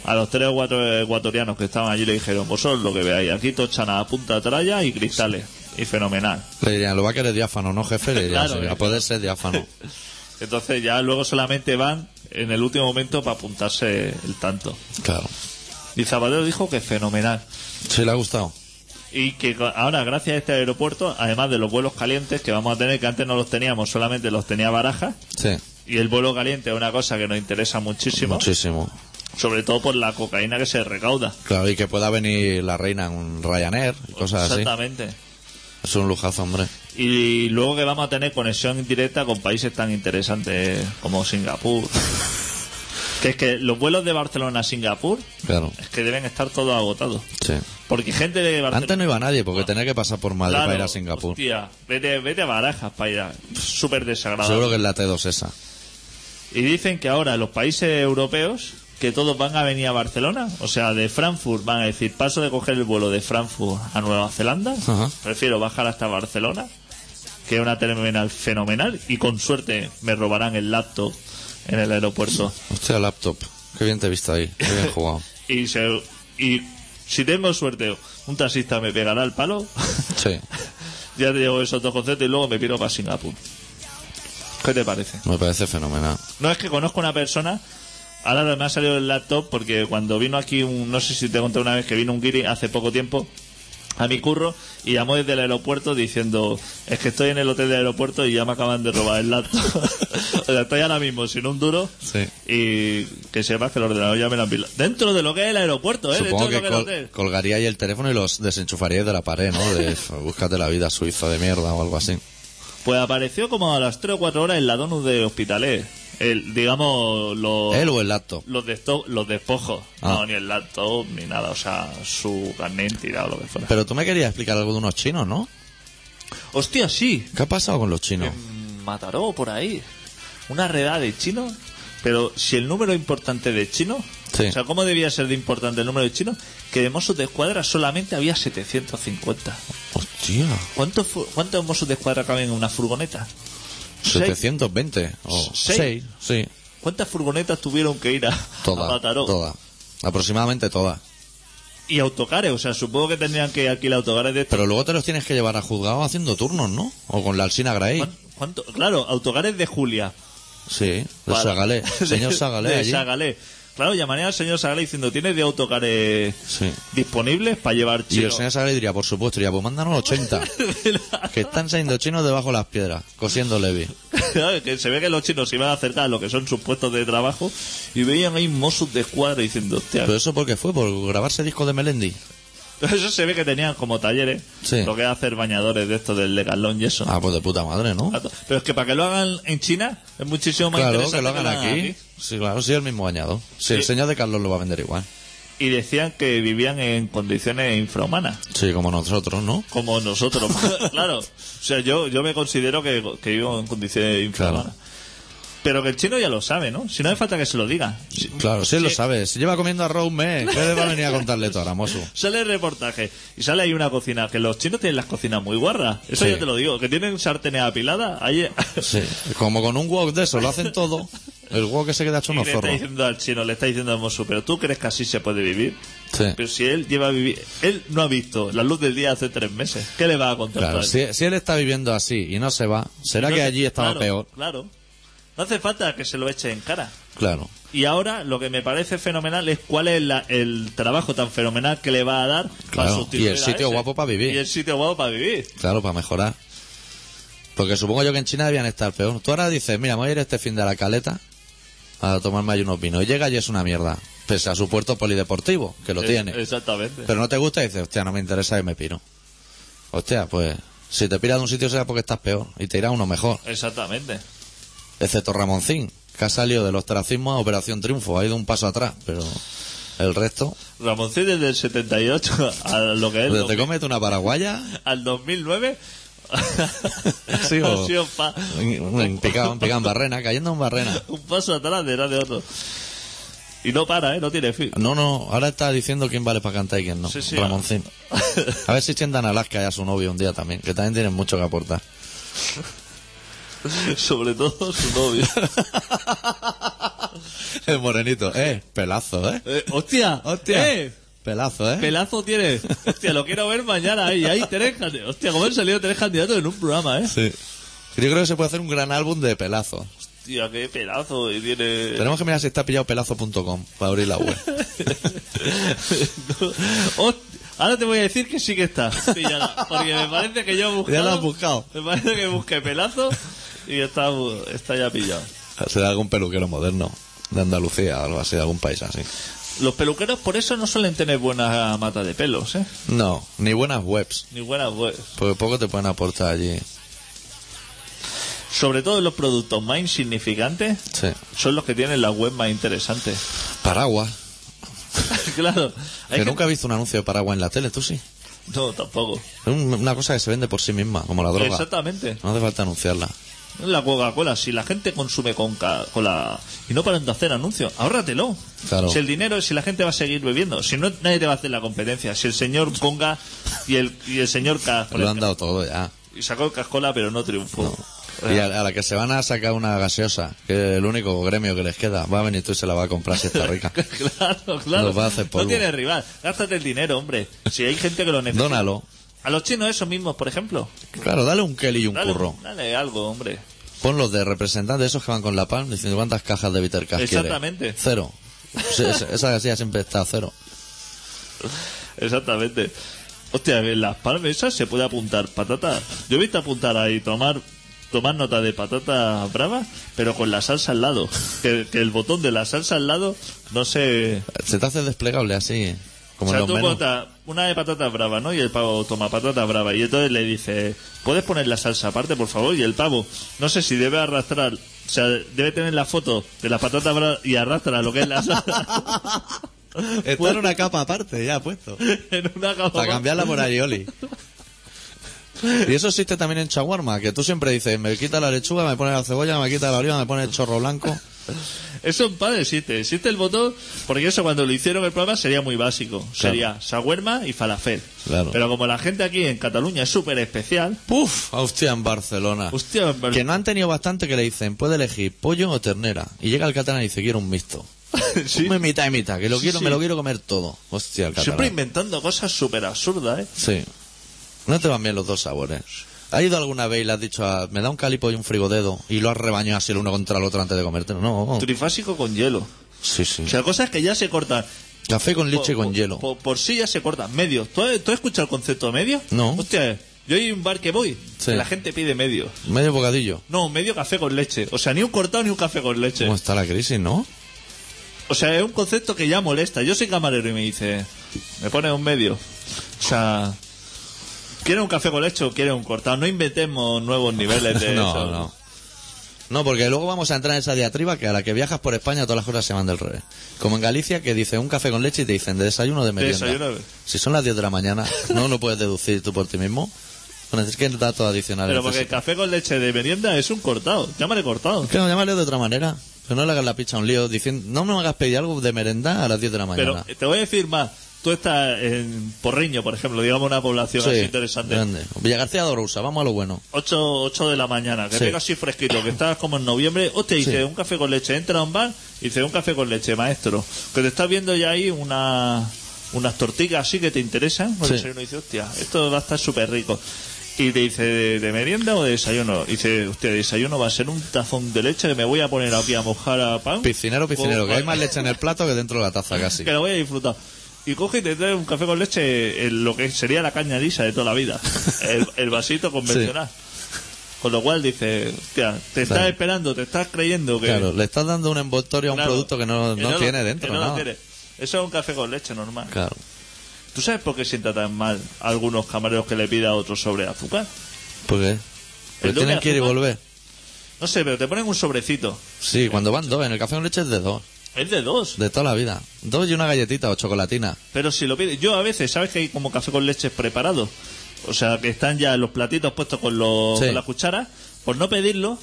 S1: a los tres o cuatro ecuatorianos que estaban allí le dijeron, vosotros lo que veáis, aquí tochan a punta tralla y cristales. Y fenomenal.
S2: Le dirían, lo va a querer diáfano, ¿no, jefe? Le dirían,
S1: Claro,
S2: sí, a poder ser diáfano. [laughs]
S1: Entonces ya luego solamente van en el último momento para apuntarse el tanto.
S2: Claro.
S1: Y Zapatero dijo que fenomenal.
S2: Sí, le ha gustado.
S1: Y que ahora, gracias a este aeropuerto, además de los vuelos calientes que vamos a tener, que antes no los teníamos, solamente los tenía Baraja,
S2: Sí,
S1: y el vuelo caliente es una cosa que nos interesa muchísimo,
S2: muchísimo.
S1: sobre todo por la cocaína que se recauda.
S2: Claro, y que pueda venir la reina en un Ryanair y cosas así.
S1: Exactamente.
S2: Es un lujazo, hombre.
S1: Y luego que vamos a tener conexión directa con países tan interesantes como Singapur. [laughs] que es que los vuelos de Barcelona a Singapur
S2: Claro,
S1: es que deben estar todos agotados.
S2: sí.
S1: Porque gente de Barcelona...
S2: Antes no iba nadie porque tenía que pasar por Madrid
S1: Claro,
S2: para ir a Singapur.
S1: Hostia, vete, vete a Barajas para ir a... Súper desagradable.
S2: Seguro que es la T2 esa.
S1: Y dicen que ahora los países europeos, que todos van a venir a Barcelona, o sea, de Frankfurt van a decir, paso de coger el vuelo de Frankfurt a Nueva Zelanda,
S2: Ajá.
S1: prefiero bajar hasta Barcelona, que es una terminal fenomenal, y con suerte me robarán el laptop en el aeropuerto.
S2: Hostia, laptop. Qué bien te he visto ahí. Qué bien jugado. [laughs]
S1: Y, se, y si tengo suerte, un taxista me pegará el palo, [laughs]
S2: Sí, [laughs]
S1: ya te llevo esos dos conceptos y luego me piro para Singapur. ¿Qué te parece?
S2: me parece fenomenal.
S1: No es que conozco una persona. Ahora me ha salido el laptop porque cuando vino aquí un. No sé si te conté una vez que vino un guiri hace poco tiempo a mi curro y llamó desde el aeropuerto diciendo: Es que estoy en el hotel del aeropuerto y ya me acaban de robar el laptop. [laughs] o sea, estoy ahora mismo sin un duro
S2: Sí.
S1: y que sepas que el ordenador ya me lo han pilado. Dentro de lo que es el aeropuerto, ¿eh?
S2: Supongo
S1: Dentro
S2: que
S1: de lo
S2: col-
S1: que es el hotel.
S2: colgaría ahí el teléfono y los desenchufaría de la pared, ¿no? De [laughs] búscate la vida suiza de mierda o algo así.
S1: Pues apareció como a las 3 o 4 horas en la donut de Hospitalet. El, digamos, los.
S2: ¿Él o el laptop?
S1: Los, desto- los despojos.
S2: Ah.
S1: No, ni el laptop, ni nada. O sea, su carnet de identidad o lo que fuera.
S2: Pero tú me querías explicar algo de unos chinos, ¿no?
S1: Hostia, sí.
S2: ¿Qué ha pasado con los chinos?
S1: Mataró por ahí. Una redada de chinos Pero si el número importante de chinos,
S2: Sí.
S1: o sea, ¿cómo debía ser de importante el número de chinos? Que de Mossos de Escuadra solamente había 750.
S2: Hostia,
S1: ¿Cuántos, ¿Cuántos Mossos de Escuadra caben en una furgoneta? Seis.
S2: 720. O
S1: Seis.
S2: 6, sí.
S1: ¿Cuántas furgonetas tuvieron que ir a, a
S2: Todas.
S1: Mataró?
S2: Todas. Aproximadamente todas.
S1: Y autocares, o sea, supongo que tendrían que alquilar autocares de estos.
S2: Pero luego te los tienes que llevar a juzgado haciendo turnos, ¿no? O con la Alsina Gray.
S1: ¿Cuán- ¿Cuánto? Claro, autocares de Julia.
S2: Sí, de Sagalé. [laughs] Señor Sagalé
S1: de
S2: allí.
S1: Sagalé. Claro, llamaría al señor Sagalé diciendo, ¿tienes de autocares
S2: Sí.
S1: disponibles para llevar
S2: Y el
S1: chinos?
S2: señor Sagalé diría, por supuesto, diría, pues mándanos 80. [laughs] que están saliendo chinos debajo de las piedras, cosiendo Levi.
S1: Claro, que se ve que los chinos se iban a acercar a lo que son sus puestos de trabajo y veían ahí mozos de escuadra diciendo, hostia,
S2: Pero eso porque fue, por grabarse disco de Melendi. [laughs]
S1: eso se ve que tenían como talleres,
S2: Sí.
S1: lo que es hacer bañadores de estos del Legalón y eso.
S2: Ah, pues de puta madre, ¿no?
S1: Pero es que para que lo hagan en China es muchísimo más
S2: Claro,
S1: interesante
S2: que lo hagan aquí. Sí, claro, sí, el mismo bañado. Sí, el señor de Carlos lo va a vender igual.
S1: Y decían que vivían en condiciones infrahumanas.
S2: Sí, como nosotros, ¿no?
S1: Como nosotros, [laughs] claro. O sea, yo, yo me considero que, que vivo en condiciones infrahumanas. Pero que el chino ya lo sabe, ¿no? Si no hace falta que se lo diga. Si-
S2: Claro, sí, lo
S1: Sí.
S2: sabe. Si lleva comiendo arroz un mes, ¿qué le va a venir a contarle todo ahora, mozo? [laughs]
S1: Sale el reportaje y sale ahí una cocina, que los chinos tienen las cocinas muy guarras. Eso
S2: Sí.
S1: ya te lo digo, que tienen sartenes apiladas. Ahí... [laughs]
S2: Sí, como con un wok de eso, lo hacen todo. El wok que se queda hecho unos
S1: le está
S2: zorros.
S1: diciendo al chino, le está diciendo al mozo, pero tú crees que así se puede vivir.
S2: Sí.
S1: Pero si él lleva a vivir, él no ha visto la luz del día hace tres meses, ¿qué le va a contar?
S2: Claro,
S1: a
S2: si, si él está viviendo así y no se va, será
S1: No
S2: que allí estaba
S1: claro,
S2: peor.
S1: Claro. No hace falta que se lo eche en cara.
S2: Claro.
S1: Y ahora lo que me parece fenomenal es cuál es la- el trabajo tan fenomenal que le va a dar para
S2: Claro,
S1: sustituir
S2: y el
S1: a
S2: sitio
S1: ese.
S2: guapo para vivir.
S1: Y el sitio guapo para vivir.
S2: Claro, para mejorar. Porque supongo yo que en China debían estar peor. Tú ahora dices, mira, me voy a ir este fin de la caleta a tomarme ahí unos vinos. Y llega y es una mierda. Pese a su puerto polideportivo, que lo
S1: Es-
S2: tiene.
S1: Exactamente.
S2: Pero no te gusta y dices, hostia, no me interesa y me piro. Hostia, pues si te piras de un sitio será porque estás peor y te irá uno mejor.
S1: Exactamente.
S2: Excepto Ramoncín, que ha salido del ostracismo a Operación Triunfo, ha ido un paso atrás, pero el resto,
S1: Ramoncín desde el 78 a lo que es
S2: desde te
S1: 2000
S2: comete una paraguaya,
S1: al 2009 [laughs]
S2: Sí, o-
S1: ha sido pa-
S2: en, en picado, barrena, cayendo en barrena.
S1: un paso atrás detrás de otro. Y no para, ¿eh? No tiene fin.
S2: No, no, ahora está diciendo quién vale para cantar y quién no.
S1: Sí, sí.
S2: Ramoncín. A ver si tiendan a Alaska y a su novio un día también, que también tienen mucho que aportar. [laughs] [laughs]
S1: Sobre todo su novio. [laughs]
S2: El morenito, eh, pelazo, eh.
S1: Eh, ¡Hostia!
S2: Hostia.
S1: ¡Eh!
S2: Pelazo, eh.
S1: Pelazo tiene. Hostia, lo quiero ver mañana ahí. Hay tres candidatos. Hostia, cómo han salido tres candidatos en un programa, ¿eh?
S2: Sí. Yo creo que se puede hacer un gran álbum de pelazo.
S1: Hostia, qué pelazo. Y tiene.
S2: Tenemos que mirar si está pillado pelazo.com para abrir la web. [laughs]
S1: Ahora te voy a decir que sí que está. pillada, porque me parece que yo he buscado.
S2: Ya lo has buscado.
S1: Me parece que busqué pelazo y está, está ya pillado.
S2: Será algún peluquero moderno de Andalucía o algo así, de algún país así.
S1: Los peluqueros por eso no suelen tener buena mata de pelos, ¿eh?
S2: No, ni buenas webs,
S1: Ni buenas webs.
S2: porque poco te pueden aportar allí.
S1: Sobre todo los productos más insignificantes
S2: Sí.
S1: son los que tienen las webs más interesantes.
S2: Paraguas. [laughs]
S1: claro. Hay
S2: Que
S1: que-
S2: nunca he visto un anuncio de paraguas en la tele, tú sí.
S1: No, tampoco.
S2: Es un- una cosa que se vende por sí misma, como la droga.
S1: Exactamente.
S2: No hace falta anunciarla.
S1: La Coca-Cola, si la gente consume Coca-Cola y no paran de hacer anuncios, ahórratelo.
S2: Claro.
S1: Si el dinero, si la gente va a seguir bebiendo, si no, nadie te va a hacer la competencia. Si el señor Conga y el, y el señor Cas
S2: Lo han dado todo ya.
S1: y sacó el Cascola, pero no triunfó.
S2: Y a, la que se van a sacar una gaseosa, que es el único gremio que les queda, va a venir tú y se la va a comprar si está [laughs] rica.
S1: claro, claro.
S2: Va a hacer
S1: no tiene rival. Gástate el dinero, hombre. Si hay gente que lo necesita.
S2: Dónalo.
S1: A los chinos esos mismos, por ejemplo.
S2: Claro, dale un Kelly y un
S1: Dale,
S2: curro.
S1: dale algo, hombre.
S2: Ponlos de representantes, esos que van con la palm, diciendo cuántas cajas de Bitter Cash quiere.
S1: Exactamente.
S2: Cero. Sí, [laughs] esa- esa gasilla siempre está a cero.
S1: Exactamente. Hostia, en las palmas esas se puede apuntar patata. Yo he visto apuntar ahí, tomar tomar nota de patata brava, pero con la salsa al lado. Que, que el botón de la salsa al lado no se...
S2: Se te hace desplegable así, como
S1: o sea, tú botas una de patata brava, ¿no? Y el pavo toma patata brava. Y entonces le dice, ¿puedes poner la salsa aparte, por favor? Y el pavo, no sé si debe arrastrar, o sea, debe tener la foto de la patata brava y arrastra lo que es la salsa [laughs] [laughs]
S2: Está en una capa aparte, ya puesto. [laughs]
S1: en una cama.
S2: Para cambiarla por aioli. Y eso existe también en Chaguarma, que tú siempre dices, me quita la lechuga, me pone la cebolla, me quita la oliva, me pone el chorro blanco.
S1: Eso en pan existe. Existe el botón, porque eso cuando lo hicieron el programa sería muy básico. Sería shawarma y falafel.
S2: Claro.
S1: Pero como la gente aquí en Cataluña es súper especial,
S2: Puf, hostia, en Barcelona.
S1: hostia, en
S2: Que no han tenido bastante que le dicen, puede elegir pollo o ternera. Y llega el catalán y dice, quiero un mixto. [laughs]
S1: Sí.
S2: Mitad y mitad, que lo quiero,
S1: sí.
S2: me lo quiero comer todo. Hostia, el catalán.
S1: Siempre inventando cosas súper absurdas, ¿eh?
S2: Sí. No te van bien los dos sabores. ¿Has ido alguna vez y le has dicho, a, me da un calipo y un frigodedo y lo has rebañado así el uno contra el otro antes de comértelo? No.
S1: Trifásico con hielo.
S2: Sí, sí.
S1: O sea, cosas que ya se cortan.
S2: Café con leche
S1: Por-
S2: con
S1: por-
S2: hielo.
S1: Por, por sí ya se cortan. Medio. ¿Tú, has- tú has escuchado el concepto de medio?
S2: No.
S1: Hostia, yo hay un bar que voy.
S2: Sí.
S1: que La gente pide medio.
S2: Medio bocadillo.
S1: No, medio café con leche. O sea, ni un cortado ni un café con leche.
S2: ¿Cómo está la crisis, no?
S1: O sea, es un concepto que ya molesta. Yo soy camarero y me dice, me pone un medio. O sea, ¿quiere un café con leche o quiere un cortado? No inventemos nuevos niveles de [laughs]
S2: no,
S1: eso.
S2: no. No, porque luego vamos a entrar en esa diatriba que a la que viajas por España todas las cosas se van del revés. Como en Galicia que dice un café con leche y te dicen de desayuno o de merienda.
S1: desayuno.
S2: Si son las 10 de la mañana, no lo puedes deducir tú por ti mismo. Bueno, es que datos adicionales.
S1: Pero porque el café con leche de merienda es un cortado. Llámale cortado.
S2: Claro, llámale de otra manera. Pero no le hagas la picha a un lío diciendo, no me hagas pedir algo de merenda a las 10 de la
S1: Pero
S2: mañana.
S1: eh, te voy a decir más. Tú estás en Porriño, por ejemplo, digamos una población
S2: Sí,
S1: así interesante.
S2: grande. Villa García de Orousa, vamos a lo bueno.
S1: 8, 8 de la mañana, que
S2: Sí.
S1: pega así fresquito, que estás como en noviembre, hostia, dice
S2: Sí.
S1: un café con leche, entra a un bar y dice un café con leche, maestro, que te estás viendo ya ahí una, unas tortillas así que te interesan, pues
S2: Sí.
S1: desayuno dice, hostia, esto va a estar súper rico. Y te dice, ¿de, de merienda o de desayuno? Y dice, de desayuno va a ser un tazón de leche que me voy a poner aquí a mojar a pan.
S2: Piscinero, piscinero, que hay más leche en el plato que dentro de la taza [laughs] casi.
S1: que lo voy a disfrutar. Y coge y te trae un café con leche, en lo que sería la caña lisa de toda la vida. [laughs] El, el vasito convencional. Con lo cual dice, hostia, te estás
S2: Claro.
S1: esperando, te estás creyendo que.
S2: Claro, le estás dando un envoltorio a un
S1: Claro,
S2: producto que no,
S1: que
S2: no tiene
S1: que
S2: dentro
S1: no lo tiene. Eso es un café con leche normal.
S2: Claro.
S1: ¿Tú sabes por qué sienta tan mal a algunos camareros que le pida a otro sobre azúcar?
S2: ¿Por qué? Pero
S1: doble
S2: tienen que ir y volver.
S1: No sé, pero te ponen un sobrecito.
S2: Sí, cuando van dos, en el café con leche es de dos,
S1: Es de dos.
S2: de toda la vida. Dos y una galletita o chocolatina.
S1: Pero si lo pides, yo a veces, ¿sabes que hay como café con leche preparado? O sea, que están ya los platitos puestos con, los,
S2: Sí.
S1: con las cucharas. Por no pedirlo,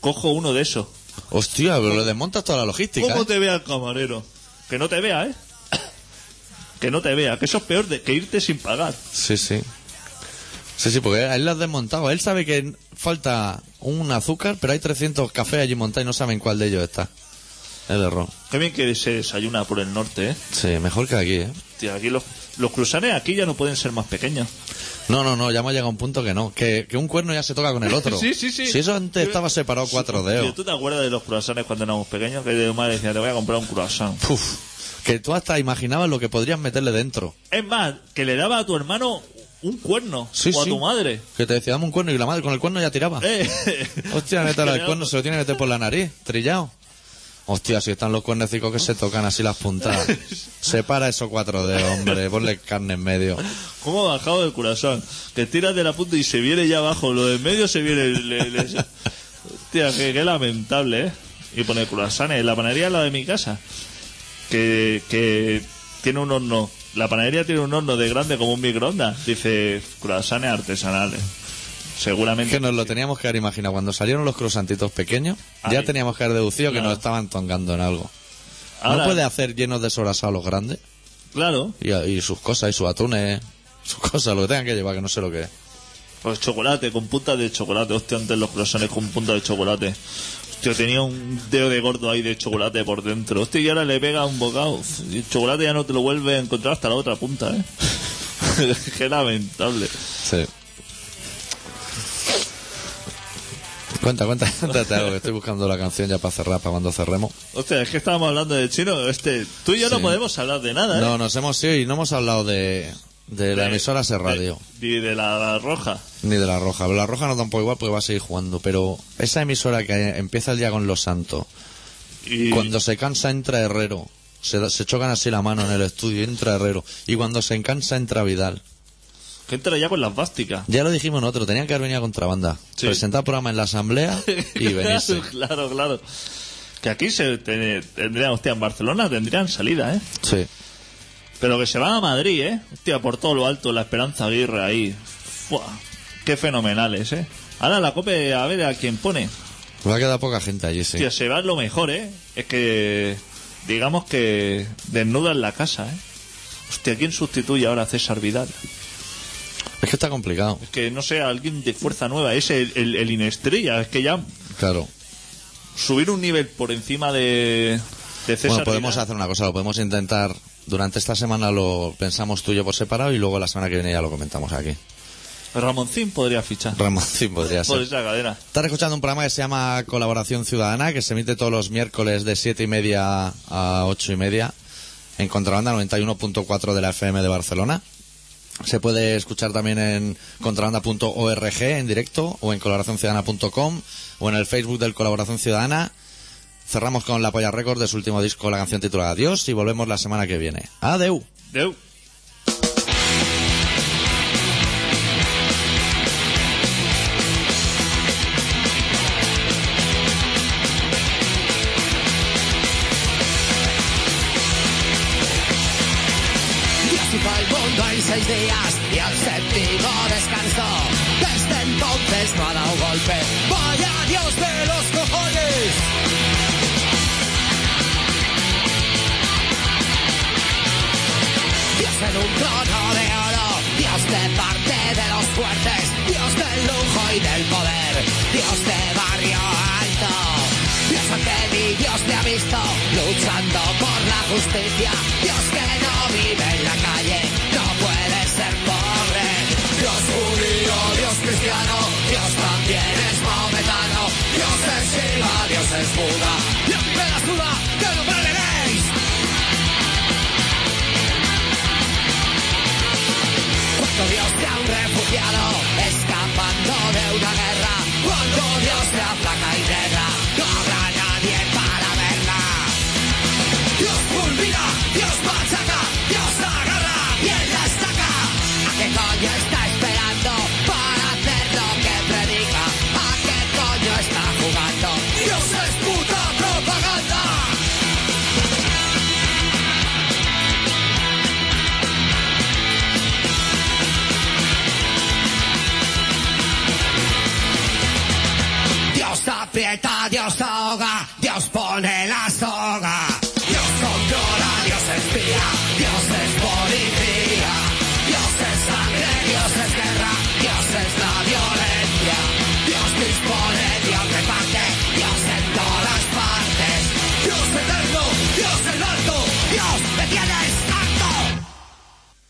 S1: cojo uno de esos.
S2: Hostia, pero le desmontas toda la logística.
S1: ¿Cómo
S2: ¿eh?
S1: te vea el camarero? Que no te vea, ¿eh? [coughs] que no te vea, que eso es peor de que irte sin pagar.
S2: Sí, sí. Sí, sí, porque él lo has desmontado. Él sabe que falta un azúcar, pero hay 300 cafés allí montados y no saben cuál de ellos está. El error.
S1: Qué bien que se desayuna por el norte, ¿eh?
S2: Sí, mejor que aquí, ¿eh?
S1: Tío, aquí los, los cruzanes aquí ya no pueden ser más pequeños.
S2: No, no, no, ya hemos llegado a un punto que no. Que, que un cuerno ya se toca con el otro. [laughs]
S1: Sí, sí, sí.
S2: Si eso antes estaba separado cuatro
S1: Tío,
S2: dedos.
S1: ¿Tú te acuerdas de los croissants cuando éramos pequeños? Que de madre decía, te voy a comprar un croissant.
S2: Puf, que tú hasta imaginabas lo que podrías meterle dentro.
S1: Es más, que le daba a tu hermano un cuerno.
S2: Sí,
S1: o a
S2: sí.
S1: tu madre.
S2: Que te decía, dame un cuerno y la madre con el cuerno ya tiraba.
S1: Eh. [laughs]
S2: Hostia,
S1: Que
S2: el cuerno, se lo tiene que meter por la nariz, trillado. Hostia, si están los cuernecicos que se tocan así las puntas. [laughs] Separa esos cuatro dedos, hombre, ponle carne en medio.
S1: ¿Cómo ha bajado el corazón? Que tiras de la punta y se viene ya abajo. Lo de en medio se viene. el- el- el- Hostia, qué, qué lamentable, ¿eh? Y pone croissants. La panadería es la de mi casa. Que, que tiene un horno. La panadería tiene un horno de grande como un microondas. Dice croissants artesanales. Seguramente.
S2: Que nos lo teníamos que haber imaginado. Cuando salieron los croissantitos pequeños, ya teníamos que haber deducido que nos estaban tongando en algo.
S1: Ahora-
S2: No puede hacer llenos de sobrasado los grandes.
S1: Claro.
S2: Y, y sus cosas, y sus atunes, sus cosas, lo que tengan que llevar, que no sé lo que es.
S1: Pues chocolate, con punta de chocolate. Hostia, antes los croissants con punta de chocolate. Hostia, tenía un dedo de gordo ahí de chocolate por dentro. Hostia, y ahora le pega un bocado. Y el chocolate ya no te lo vuelve a encontrar hasta la otra punta, ¿eh? [laughs] Qué lamentable.
S2: Sí. Cuenta, cuenta, [laughs] cuéntate algo, que estoy buscando la canción ya para cerrar, para cuando cerremos.
S1: Hostia, es que estábamos hablando de chino. Este, tú y yo no podemos hablar de nada, ¿eh?
S2: No, nos hemos ido y no hemos hablado de, de la emisora Ser Radio,
S1: de- Ni de la roja.
S2: ni de la Roja. La Roja no tampoco igual porque va a seguir jugando, pero esa emisora que empieza el día con Los Santos,
S1: Y
S2: cuando se cansa entra Herrero, se, se chocan así la mano en el estudio entra Herrero, y cuando se cansa entra Vidal.
S1: Entra ya con las básticas.
S2: Ya lo dijimos nosotros, tenían que haber venido a contrabanda,
S1: Sí.
S2: presentar programa en la asamblea [laughs] y venirse.
S1: claro, claro. Que aquí se te- tendrían, hostia, en Barcelona tendrían salida, ¿eh?
S2: Sí.
S1: Pero que se van a Madrid, ¿eh? Hostia, por todo lo alto, la Esperanza Aguirre ahí. Fua. qué fenomenales, ¿eh? Ahora la COPE, a ver a quién pone.
S2: Va a quedar poca gente allí, sí.
S1: Tío, se va lo mejor, ¿eh? Es que, digamos que desnudan la casa, ¿eh? Hostia, ¿quién sustituye ahora a César Vidal?
S2: Es que está complicado.
S1: Es que, no sé, alguien de fuerza nueva, es el, el, el Inestrella, es que ya
S2: Claro.
S1: subir un nivel por encima de, de César
S2: Bueno, podemos
S1: Vidal.
S2: hacer una cosa, lo podemos intentar. Durante esta semana lo pensamos tú y yo por separado y luego la semana que viene ya lo comentamos aquí.
S1: Ramoncín podría fichar
S2: Ramancín podría
S1: por
S2: ser.
S1: esa cadena.
S2: Estás escuchando un programa que se llama Colaboración Ciudadana, que se emite todos los miércoles de siete y media a ocho y media en Contrabanda 91.4 de la FM de Barcelona. Se puede escuchar también en contrabanda.org en directo o en colaboracionciudadana.com o en el Facebook del Colaboración Ciudadana. Cerramos con la Polla Record de su último disco, la canción titulada Adiós y volvemos la semana que viene. Adeu.
S1: Deu.
S6: Mundo en seis días y al séptimo descansó. Desde entonces no ha dado golpe. Vaya Dios de los cojones. Dios en un trono de oro, Dios de parte de los fuertes, Dios del lujo y del poder, Dios de barrio alto. Dios ante mí, Dios te ha visto luchando por la justicia, Dios que no vive en la calle, cristiano, Dios también es maometano, Dios es Shiva, Dios es Buda, y a mí me la suda que no me leéis. Cuando Dios te ha un refugiado escapando de una guerra, cuando Dios te aplaca y Dios ahoga, Dios pone la soga.